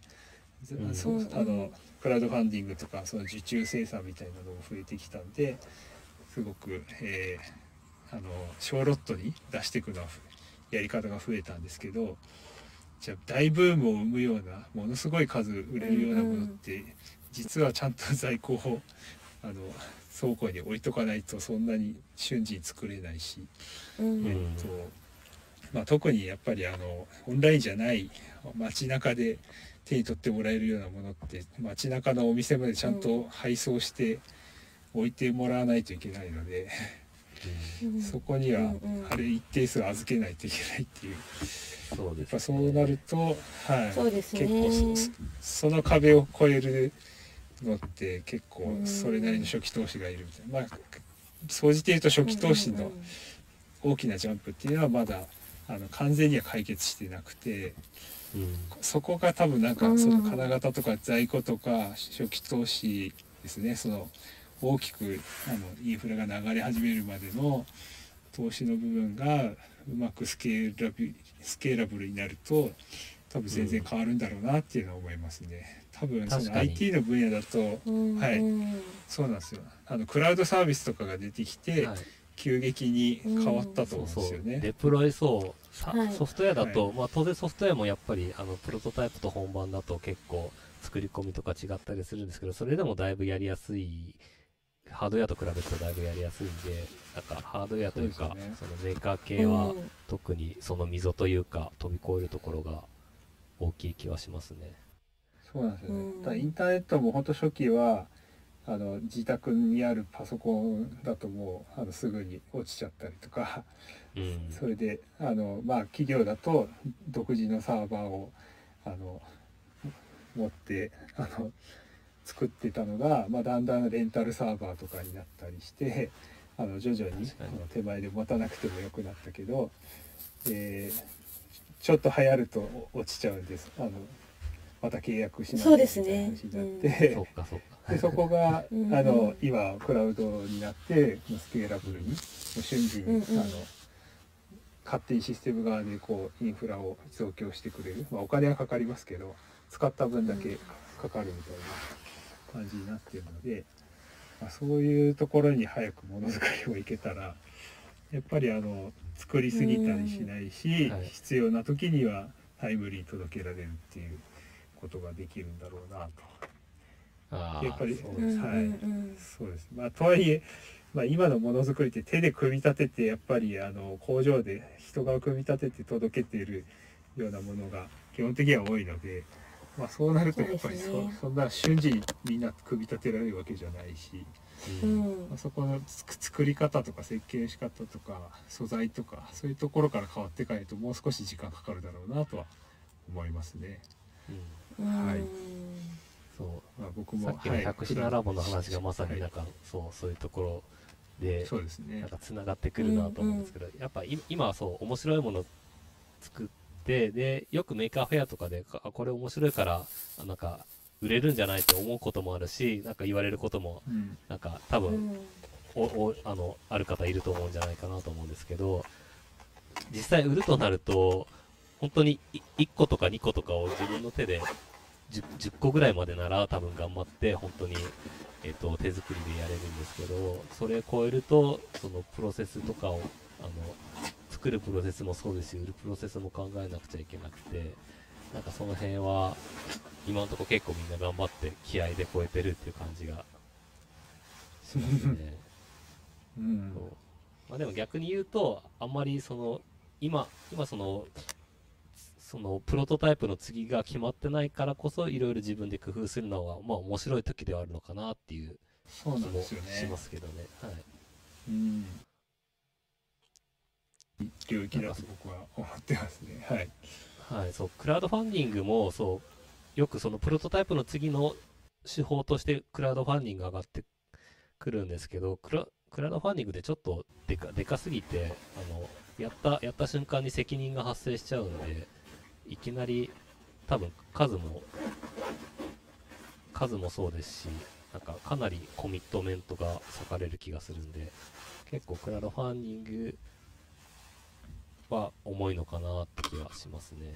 ずうん。そううんうんあのクラウドファンディングとかその受注生産みたいなのも増えてきたんですごく、えーあの小ロットに出していくのはやり方が増えたんですけどじゃあ大ブームを生むようなものすごい数売れるようなものって、実はちゃんと在庫をあの倉庫に置いとかないとそんなに瞬時に作れないし、うん。えっとまあ、特にやっぱりあのオンラインじゃない街中で手に取ってもらえるようなものって街中のお店までちゃんと配送して置いてもらわないといけないので、うん。そこにはあれ一定数預けないといけないっていう。そうですやっぱそうなると、はい、そうですね。結構そその壁を越えるのって結構うん。それなりの初期投資がいるみたいな、まあ総じて言うと初期投資の大きなジャンプっていうのはまだあの完全には解決してなくてうん。そこが多分なんかうん。その金型とか在庫とか初期投資ですね。その大きくあのインフラが流れ始めるまでの投資の部分がうまくスケーラビスケーラブルになると多分全然変わるんだろうなっていうのは思いますね。多分その IT の分野だとうんはい。うんそうなんですよ。あのクラウドサービスとかが出てきて、はい。急激に変わったと思そううんですよね。デプロイそうさはい。ソフトウェアだと、はまあ、当然ソフトウェアもやっぱりあのプロトタイプと本番だと結構作り込みとか違ったりするんですけどそれでもだいぶやりやすいハードウェアと比べるとだいぶやりやすいんで なんかハードウェアというかそねそのメーカー系はうん特にその溝というか飛び越えるところが大きい気はしますね。そうなんですよね、うん。ただインターネットも本当初期はあの自宅にあるパソコンだともうあのすぐに落ちちゃったりとかうん。それであのまあ企業だと独自のサーバーをあの持ってあの作ってたのが、まあ、だんだんレンタルサーバーとかになったりしてあの徐々にあの手前で持たなくてもよくなったけど、えーちょっと流行ると落ちちゃうんです。あのまた契約しない話になって、そうかそうか。でそこが、うん。あの今クラウドになってスケーラブルに瞬時に、うんうん。あの勝手にシステム側でこうインフラを増強してくれる、まあ、お金はかかりますけど使った分だけかかるみたいな感じになってるので、まあ、そういうところに早くものづくりをいけたらやっぱりあの作りすぎたりしないし、うん。はい。必要な時にはタイムリーに届けられるっていうことができるんだろうなと。やっぱりそう。ですはいうん。そうです。まあ、とはいえ、まあ、今のものづくりって手で組み立ててやっぱりあの工場で人が組み立てて届けているようなものが基本的には多いので、まあ、そうなるとやっぱりそ,、ねそんな瞬時にみんな組み立てられるわけじゃないし、う。うん。んまあ、そこのつく作り方とか設計の仕方とか素材とかそういうところから変わっていかないともう少し時間かかるだろうなとは思いますね。うんうんはい。そう。まあ、僕もさっきのはい。品モノラボの話がまさになんはか、そうそういうところでい、そうですね。なんかつながってくるなと思うんですけど、やっぱい今はそう面白いもの作ってでよく Maker Faire とかであこれ面白いからあなんか売れるんじゃないって思うこともあるしなんか言われることもうん。なんか多分、うんおおあのある方いると思うんじゃないかなと思うんですけど実際売るとなると本当にい1個とか2個とかを自分の手で 10, 10個ぐらいまでなら多分頑張って本当に、えっと手作りでやれるんですけどそれを超えるとそのプロセスとかをあの作るプロセスもそうですし売るプロセスも考えなくちゃいけなくてなんかその辺は今のところ結構みんな頑張って気合で超えてるっていう感じがしますね。うんまあ、でも逆に言うとあんまりその今今そのそのプロトタイプの次が決まってないからこそいろいろ自分で工夫するのがまあ面白い時ではあるのかなっていうそう気も。しますけどね。はいうん。領域だと僕は思ってますね。はい。はい、そうクラウドファンディングもそうよくそのプロトタイプの次の手法としてクラウドファンディング上がってくるんですけどクラクラウドファンディングでちょっとでかでかすぎてあのやったやった瞬間に責任が発生しちゃうんでいきなり多分数も数もそうですしなんかかなりコミットメントが割かれる気がするんで結構クラウドファンディングは重いのかなって気はしますね。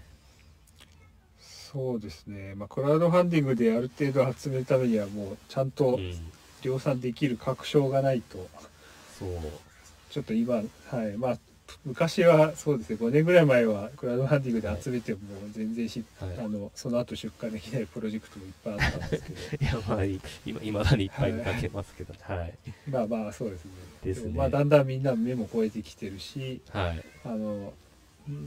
そうですね。まあクラウドファンディングである程度集めるためにはもうちゃんとうん、量産できる確証がないと、そう、ちょっと今はいまあ昔はそうですね5年ぐらい前はクラウドファンディングで集めても全然し、はい。あのその後出荷できないプロジェクトもいっぱいあったんですけど。いや、まあ、い今、いまだにいっぱい見かけますけど、はい。まあまあそうですね。ですね。もまあだんだんみんな目も超えてきてるし、はい。あの、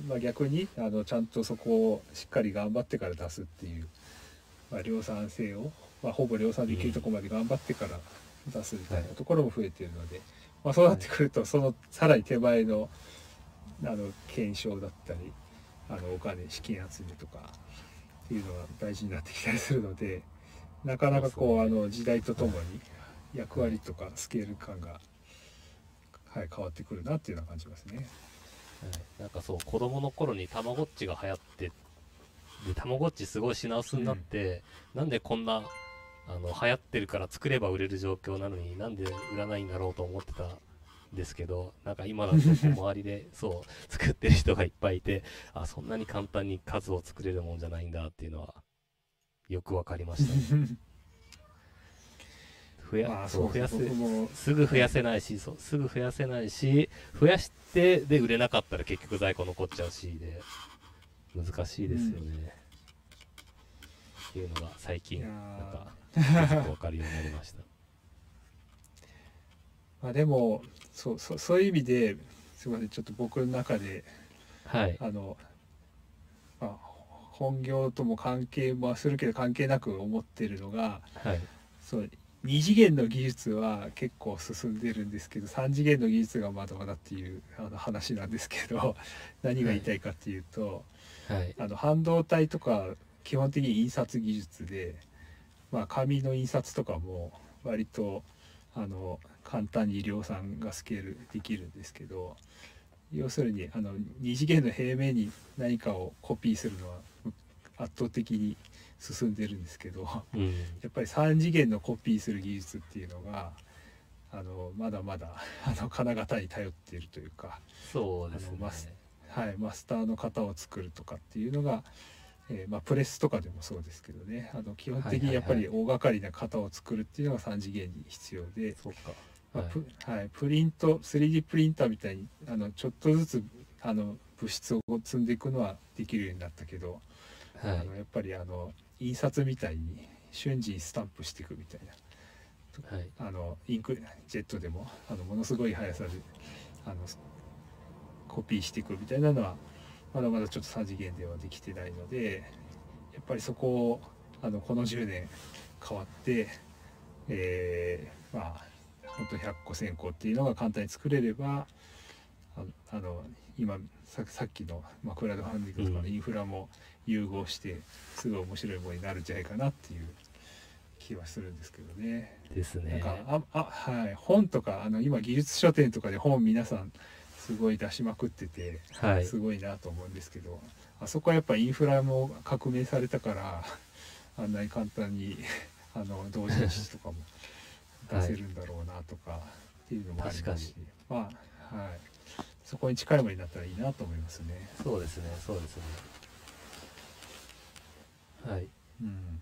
まあ、逆にあのちゃんとそこをしっかり頑張ってから出すっていう、まあ、量産性を、まあ、ほぼ量産できるところまで頑張ってから出すみたいなところも増えてるので、まあ、そうなってくるとそのさらに手前のあの検証だったりあのお金資金集めとかっていうのが大事になってきたりするのでなかなかこう、あの時代とともに役割とかスケール感が、はい、変わってくるなっていうのは感じますね。はい、なんかそう、子供の頃にたまごっちが流行って、で、たまごっちすごい品薄になって、なんでこんな、あの、流行ってるから作れば売れる状況なのになんで売らないんだろうと思ってたんですけど、なんか今だと周りで、そう、作ってる人がいっぱいいて、あ、そんなに簡単に数を作れるもんじゃないんだっていうのは、よくわかりましたね。増や、まあそう、増やすぐ増やせないし、そうすぐ増やせないし、増やしてで売れなかったら結局在庫残っちゃうしで、難しいですよね。っていうのが最近、なんーか、よくわかるようになりました。まあでもそうそうそういう意味ですみませんちょっと僕の中ではい。あの、まあ、本業とも関係はするけど関係なく思ってるのがはい。そう2次元の技術は結構進んでるんですけど3次元の技術がまだまだっていうあの話なんですけど 何が言いたいかっていうと、はい。あの半導体とか基本的に印刷技術で、まあ、紙の印刷とかも割とあの簡単に量産がスケールできるんですけど要するにあの2次元の平面に何かをコピーするのは圧倒的に進んでるんですけどうん。やっぱり3次元のコピーする技術っていうのがあのまだまだあの金型に頼っているというか。そうですね。マスはい、マスターの型を作るとかっていうのが、えーまあ、プレスとかでもそうですけどねあの基本的にやっぱり大掛かりな型を作るっていうのが3次元に必要で、そうか。まあはいプはい、プリント 3D プリンターみたいにあのちょっとずつあの物質を積んでいくのはできるようになったけど、はいあの。やっぱりあの印刷みたいに瞬時にスタンプしていくみたいなはい。あのインクジェットでもあのものすごい速さであのコピーしていくみたいなのはまだまだちょっと3次元ではできてないのでやっぱりそこをあのこの10年変わって、えーまあ本当100個1000個っていうのが簡単に作れればああの今ささっきの、まあ、クラウドファンディングとかのうんインフラも融合してすごい面白いものになるんじゃないかなっていう気はするんですけどね。ですね。なんかああはい本とかあの今技術書店とかで本皆さんすごい出しまくっててはい。すごいなと思うんですけど、あそこはやっぱインフラも革命されたからあんなに簡単にあの同人誌とかも出せるんだろうなとかっていうのもありますし、まあはい。そこに近いものになったらいいなと思いますね。そうですね。そうですね。はい。うん、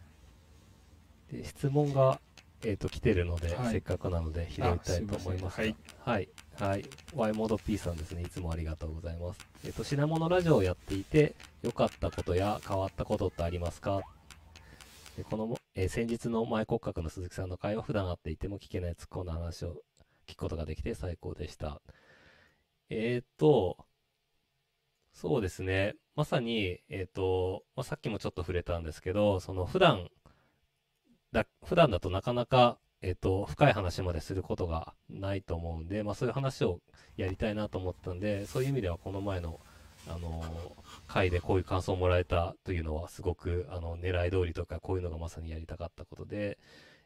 で質問が、えー、と来てるので、はい。せっかくなので拾いたいと思いますすいはい。はい。Y モード P さんですね。いつもありがとうございます。えっ、と品物ラジオをやっていて良かったことや変わったことってありますか？でこの、えー先日の前骨格の鈴木さんの会は普段会っていても聞けない突っ込んだ話を聞くことができて最高でした。えっ、とそうですね。まさにえっ、と、まあ、さっきもちょっと触れたんですけどその普段だ普段だとなかなか、えっと深い話まですることがないと思うんで、まあ、そういう話をやりたいなと思ったんでそういう意味ではこの前の、あの回でこういう感想をもらえたというのはすごくあの狙い通りとかこういうのがまさにやりたかったことで。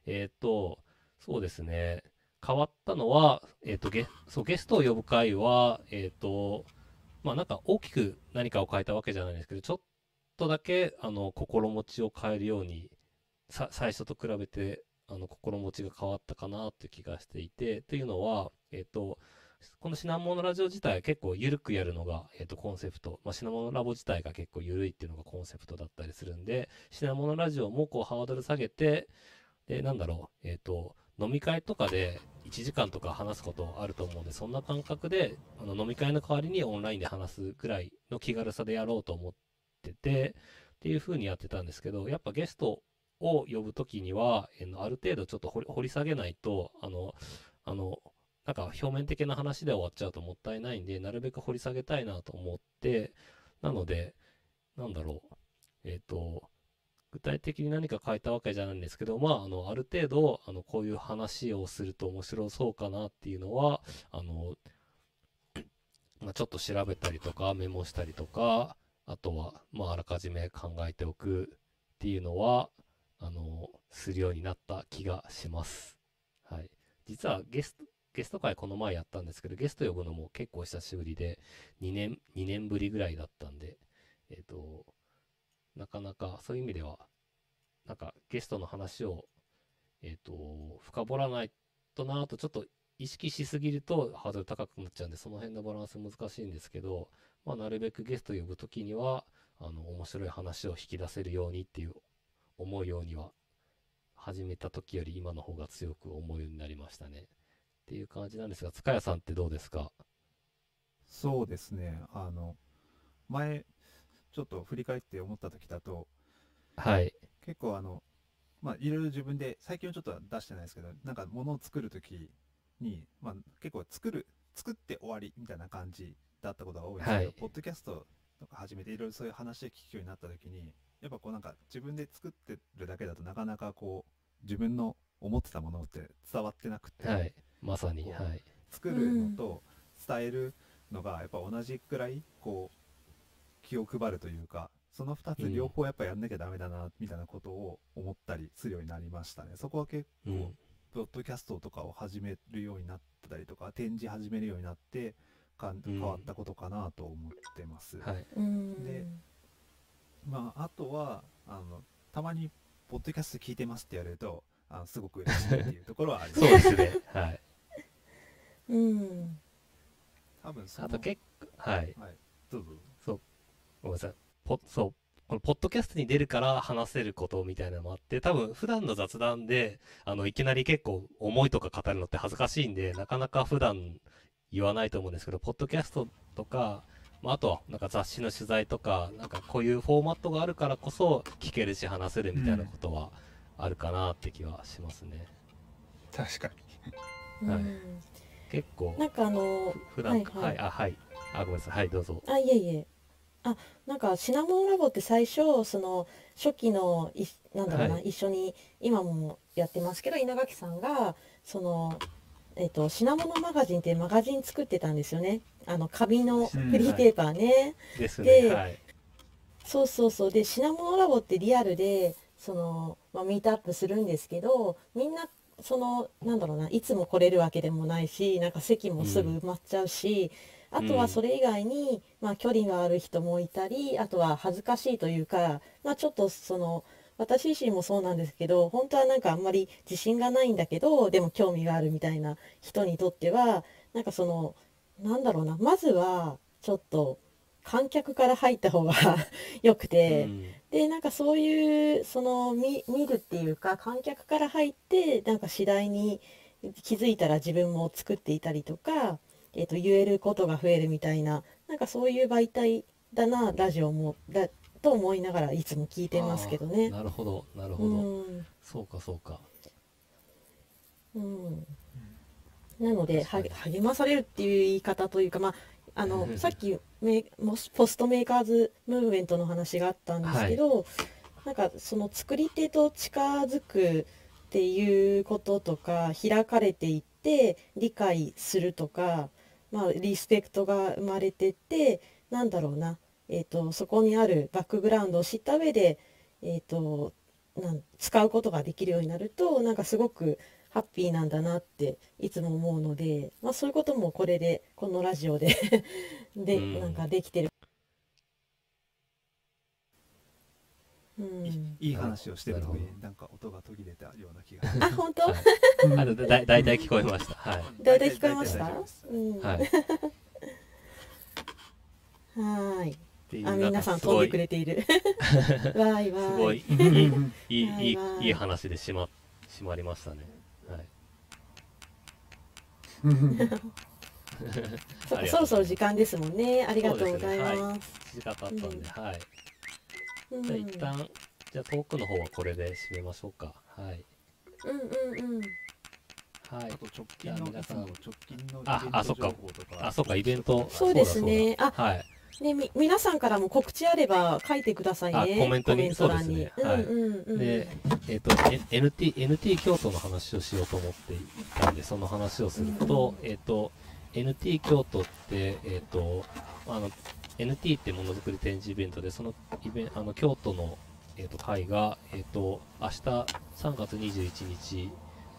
えっ、とそうですね。変わったのは、えっとゲそうゲストを呼ぶ回はえっ、とまあなんか大きく何かを変えたわけじゃないですけどちょっとだけあの心持ちを変えるようにさ最初と比べてあの心持ちが変わったかなっていう気がしていてというのは、えっとこの品物ラジオ自体は結構緩くやるのが、えっとコンセプト、まあ、品物ラボ自体が結構緩いっていうのがコンセプトだったりするんで品物ラジオもこうハードル下げてでなんだろうえっ、と飲み会とかで1時間とか話すことあると思うんでそんな感覚であの飲み会の代わりにオンラインで話すぐらいの気軽さでやろうと思っててっていう風にやってたんですけどやっぱゲストを呼ぶときには、えーある程度ちょっと掘り下げないと、あの、あの、なんか表面的な話で終わっちゃうともったいないんで、なるべく掘り下げたいなと思って、なので、なんだろう、えっ、と、具体的に何か変えたわけじゃないんですけど、まあ、あの、ある程度、あの、こういう話をすると面白そうかなっていうのは、あの、まあ、ちょっと調べたりとか、メモしたりとか、あとは、まあ、あらかじめ考えておくっていうのは、あの、するようになった気がします。はい。実はゲスト、ゲスト会この前やったんですけど、ゲスト呼ぶのも結構久しぶりで、2年、2年ぶりぐらいだったんで、えっ、と、なかなかそういう意味では、なんかゲストの話を、えっ、と、深掘らないとなぁとちょっと意識しすぎるとハードル高くなっちゃうんで、その辺のバランス難しいんですけど、まあ、なるべくゲスト呼ぶときには、あの、面白い話を引き出せるようにっていう思うようには始めた時より今の方が強く思うようになりましたね。っていう感じなんですが、塚谷さんってどうですか？そうですねあの前ちょっと振り返って思った時だとはい。結構あのまあいろいろ自分で最近はちょっと出してないですけどなんか物を作る時に、まあ、結構作る作って終わりみたいな感じだったことが多いんですけど、はいポッドキャストとか始めていろいろそういう話を聞くようになった時にやっぱこうなんか自分で作ってるだけだとなかなかこう自分の思ってたものって伝わってなくて、はい。まさに、はい。作るのと伝えるのがやっぱ同じくらいこう気を配るというかその2つ両方やっぱやんなきゃダメだなみたいなことを思ったりするようになりましたね。そこは結構、うん。ポッドキャストとかを始めるようになったりとか展示始めるようになってかうん変わったことかなと思ってます。はい。うんでまあ、あとはあのたまに「ポッドキャスト聞いてます」って言われるとあのすごく嬉しいっていうところはあります。そうですね。はい。うん多分そのあと結構、はい。はい、どうぞ。ごめんなさい。ポそう。このポッドキャストに出るから話せることみたいなのもあって、多分普段の雑談で、あの、いきなり結構思いとか語るのって恥ずかしいんで、なかなか普段言わないと思うんですけど、ポッドキャストとか、まあ、あとはなんか雑誌の取材とか、なんかこういうフォーマットがあるからこそ聞けるし話せるみたいなことはあるかなって気はしますね。確かはいうん結構、なんかあの普段、ははいい、はいあ、はい。あ、ごめんなさい。はい、どうぞ。あいえいえあなんかシナモンラボって最初その初期のいなんだろうな、はい一緒に今もやってますけど稲垣さんがそのえっ、とシナモノマガジンっていうマガジン作ってたんですよねあの紙のフリーペーパーね、ですね。ではい。そうそうそうでシナモノラボってリアルでその、まあ、ミートアップするんですけどみんなそのなんだろうないつも来れるわけでもないしなんか席もすぐ埋まっちゃうし、あとはそれ以外に、まあ、距離がある人もいたりあとは恥ずかしいというか、まあ、ちょっとその私自身もそうなんですけど本当はなんかあんまり自信がないんだけどでも興味があるみたいな人にとってはなんかそのなんだろうなまずはちょっと観客から入った方が よくて。うんでなんかそういうその見見るっていうか観客から入ってなんか次第に気づいたら自分も作っていたりとか、えー、と言えることが増えるみたいななんかそういう媒体だなラジオもだと思いながらいつも聞いてますけどね。なるほど、なるうほど。んそうか、そうか。うん、なので励まされるっていう言い方というか、まあ、あのさっきメポストメーカーズムーブメントの話があったんですけど、なんかその作り手と近づくっていうこととか開かれていって理解するとか、まあ、リスペクトが生まれてってなんだろうな、えー、とそこにあるバックグラウンドを知った上で、えー、となん使うことができるようになるとなんかすごくハッピーなんだなっていつも思うので、まあ、そういうこともこれでこのラジオで で、うんなんかできてる。うんいいい話をしてるのになるほなんか音が途切れたような気がする。あ本当、はいあだだだいたい聞こえました。はい。だいたい聞こえました？はい。あ、皆さん飛んでくれている。わーいわーい。すごい、に。いい、いいいい話でしま、しまりましたね。はい。そそろそろ時間ですもんね。ありがとうございます。時間経ったんで、うんはい。うんじゃあ一旦、じゃあトークの方はこれで締めましょうか。はい。うんうんうん。はいあ。と直近の皆さんいつも直近のああそっかイベント情報とかあ、そうか、イベント。そうですねそうだそうだはい。ね、み、皆さんからも告知あれば書いてくださいね。あコメントに？欄に。そうですねはいうんうんうん。で、えっ、と、N- NT、NT 京都の話をしようと思っていたんで、その話をすると、えっ、と、NT 京都って、えっ、と、あの、NT ってものづくり展示イベントで、そのイベンあの、京都の、えっ、と、会が、えっ、と、明日3月21日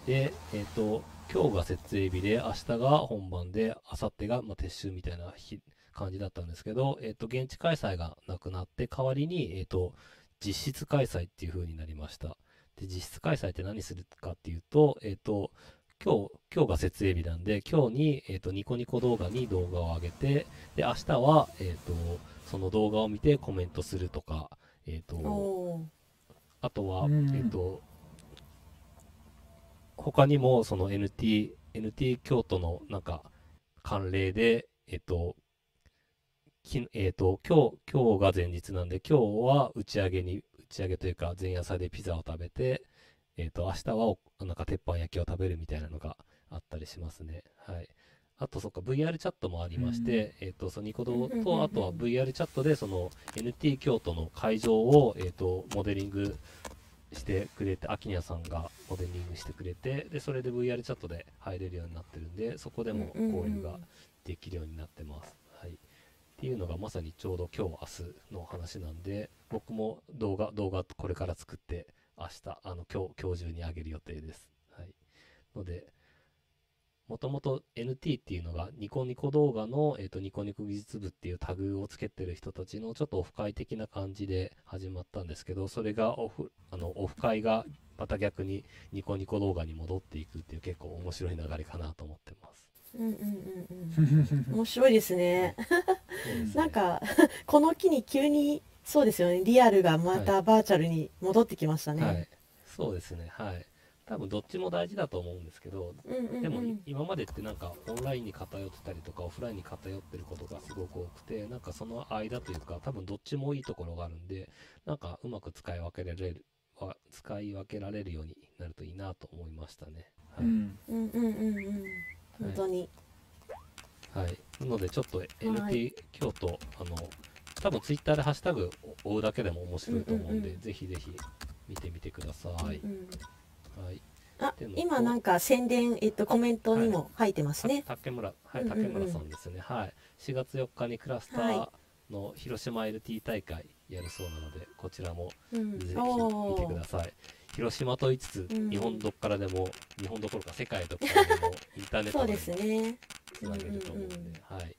で、えっ、と、今日が設営日で、明日が本番で、明後日が、まあ、撤収みたいな日感じだったんですけど、えっ、と、現地開催がなくなって、代わりに、えっ、と、実質開催っていう風になりました。で、実質開催って何するかっていうと、えっ、と、今日、今日が設営日なんで、今日に、えっ、と、ニコニコ動画に動画を上げて、で、明日は、えっ、と、その動画を見てコメントするとか、えっ、と、あとは、うんえっ、と、他にも、その NT、NT 京都のなんか、慣例で、えっ、と、きえっ、と、今日、今日が前日なんで、今日は打ち上げに、打ち上げというか、前夜祭でピザを食べて、えっ、と、明日はお、なんか鉄板焼きを食べるみたいなのがあったりしますね。はい。あとそっか VR チャットもありまして、えっ、とそのニコ動うんうんうんうんとあとは VR チャットでその NT 京都の会場をえっ、とモデリングしてくれて、アキニャさんがモデリングしてくれて、でそれで VR チャットで入れるようになってるんで、そこでもうんうんうん交流ができるようになってます。っていうのがまさにちょうど今日明日の話なんで、僕も動画動画これから作って明日あの今日今日中に上げる予定です。はい。ので。もともと NT っていうのがニコニコ動画の、えー、とニコニコ技術部っていうタグをつけてる人たちのちょっとオフ会的な感じで始まったんですけど、それがオフあのオフ会がまた逆にニコニコ動画に戻っていくっていう結構面白い流れかなと思ってます。うんうんうんうん。面白いですね。そうですね。なんか この機に急にそうですよね。リアルがまたバーチャルに戻ってきましたね。はい、そうですね、はい。多分どっちも大事だと思うんですけど、うんうんうん。でもい今までってなんかオンラインに偏ってたりとかオフラインに偏ってることがすごく多くてなんかその間というか多分どっちもいいところがあるんでなんかうまく使い分けられるわ使い分けられるようになるといいなと思いましたね。はい。うん。うんうんうんうん本当に。はい、なのでちょっとは NT 京都、あの多分ツイッターでハッシュタグを追うだけでも面白いと思うんで、うんうんうんぜひぜひ見てみてください。うんうんはい、あ今なんか宣伝えっとコメントにも書いてますね。た竹村、はい、うんうんうん竹村さんですね。はい。4月4日にクラスターの広島 LT 大会やるそうなので、こちらもうんぜひ見てください。広島と言いつつ、うん日本どっからでも、日本どころか世界どっからでも、インターネットで。つなげると思うんで、うんうんうんはい。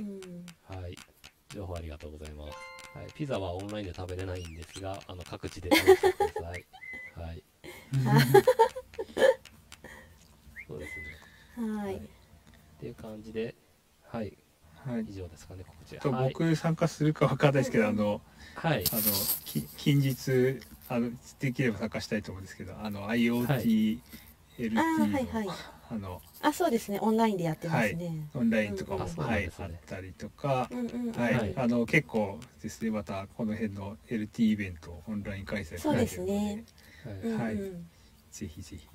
うんはい。情報ありがとうございます。はい。ピザはオンラインで食べれないんですが、あの、各地で食べてください。はい。そうですね。はい。っていう感じで、はい。はい。以上ですかね、告知。とはい。僕参加するかわかんないですけど、あのはい。あのき近日あのできれば参加したいと思うんですけどあの IoT、LT のあーはいはい。あのあそうですね。オンラインでやってますね。オンラインとかも、うんはいですねあったりとか、うんうんうんはい、はい。あの結構ですねまたこの辺の LT イベントオンライン開催そうですね。はい。うんはい。うんぜひぜひ。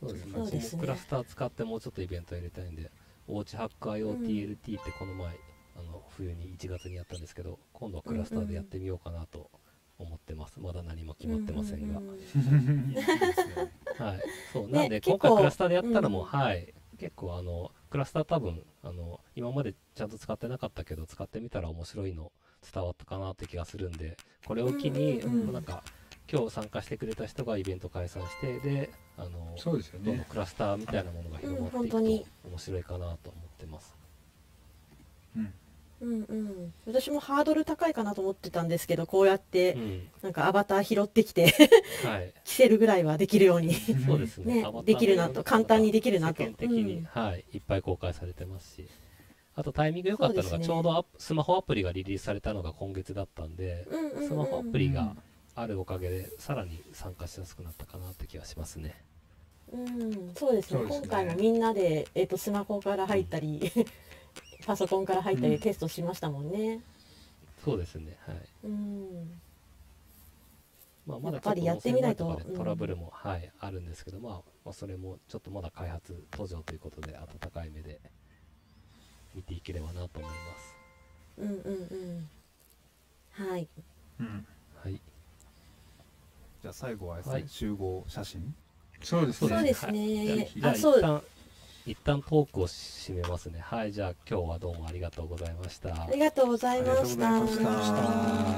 そうですね。クラスター使ってもうちょっとイベントやりたいんで、おうちハック IoTLT ってこの前、あの冬に1月にやったんですけど、今度はクラスターでやってみようかなと思ってます。まだ何も決まってませんが。はい。そう、ねなんで今回クラスターでやったのも、うんはい。結構あの、クラスター多分、あの、今までちゃんと使ってなかったけど、使ってみたら面白いの伝わったかなって気がするんで、これを機に、うんうんうんなんか、今日参加してくれた人がイベント開催して、で、あの、そうですよね。どんどんクラスターみたいなものが広がっていくとうん本当に。面白いかなと思ってます。うん。うんうん。私もハードル高いかなと思ってたんですけどこうやってうん。なんかアバター拾ってきてはい。着せるぐらいはできるように。そうですね。ねできるなと。簡単にできるなと。世間的に、うん。はい、いっぱい公開されてますし。あとタイミング良かったのが、ね。ちょうどスマホアプリがリリースされたのが今月だったんで、うんうんうん。スマホアプリがあるおかげで、さらに参加しやすくなったかなって気がしますね。うんそうですねすね今回もみんなで、えっとスマホから入ったり、パソコンから入ったうんりテストしましたもんねそうですね。はい。うんまあ、まだやっぱりやってみないとトラブルも、はい、あるんですけど、まあ、まあ、それもちょっとまだ開発途上ということで、温かい目で見ていければなと思います。うんうんうんはいうんはい。じゃあ最後はですね、はい。集合写真？そうですね。そうですはい。ねああそう。一旦、一旦トークを締めますね。はい、じゃあ今日はどうもありがとうございました。あ。りがとうございました。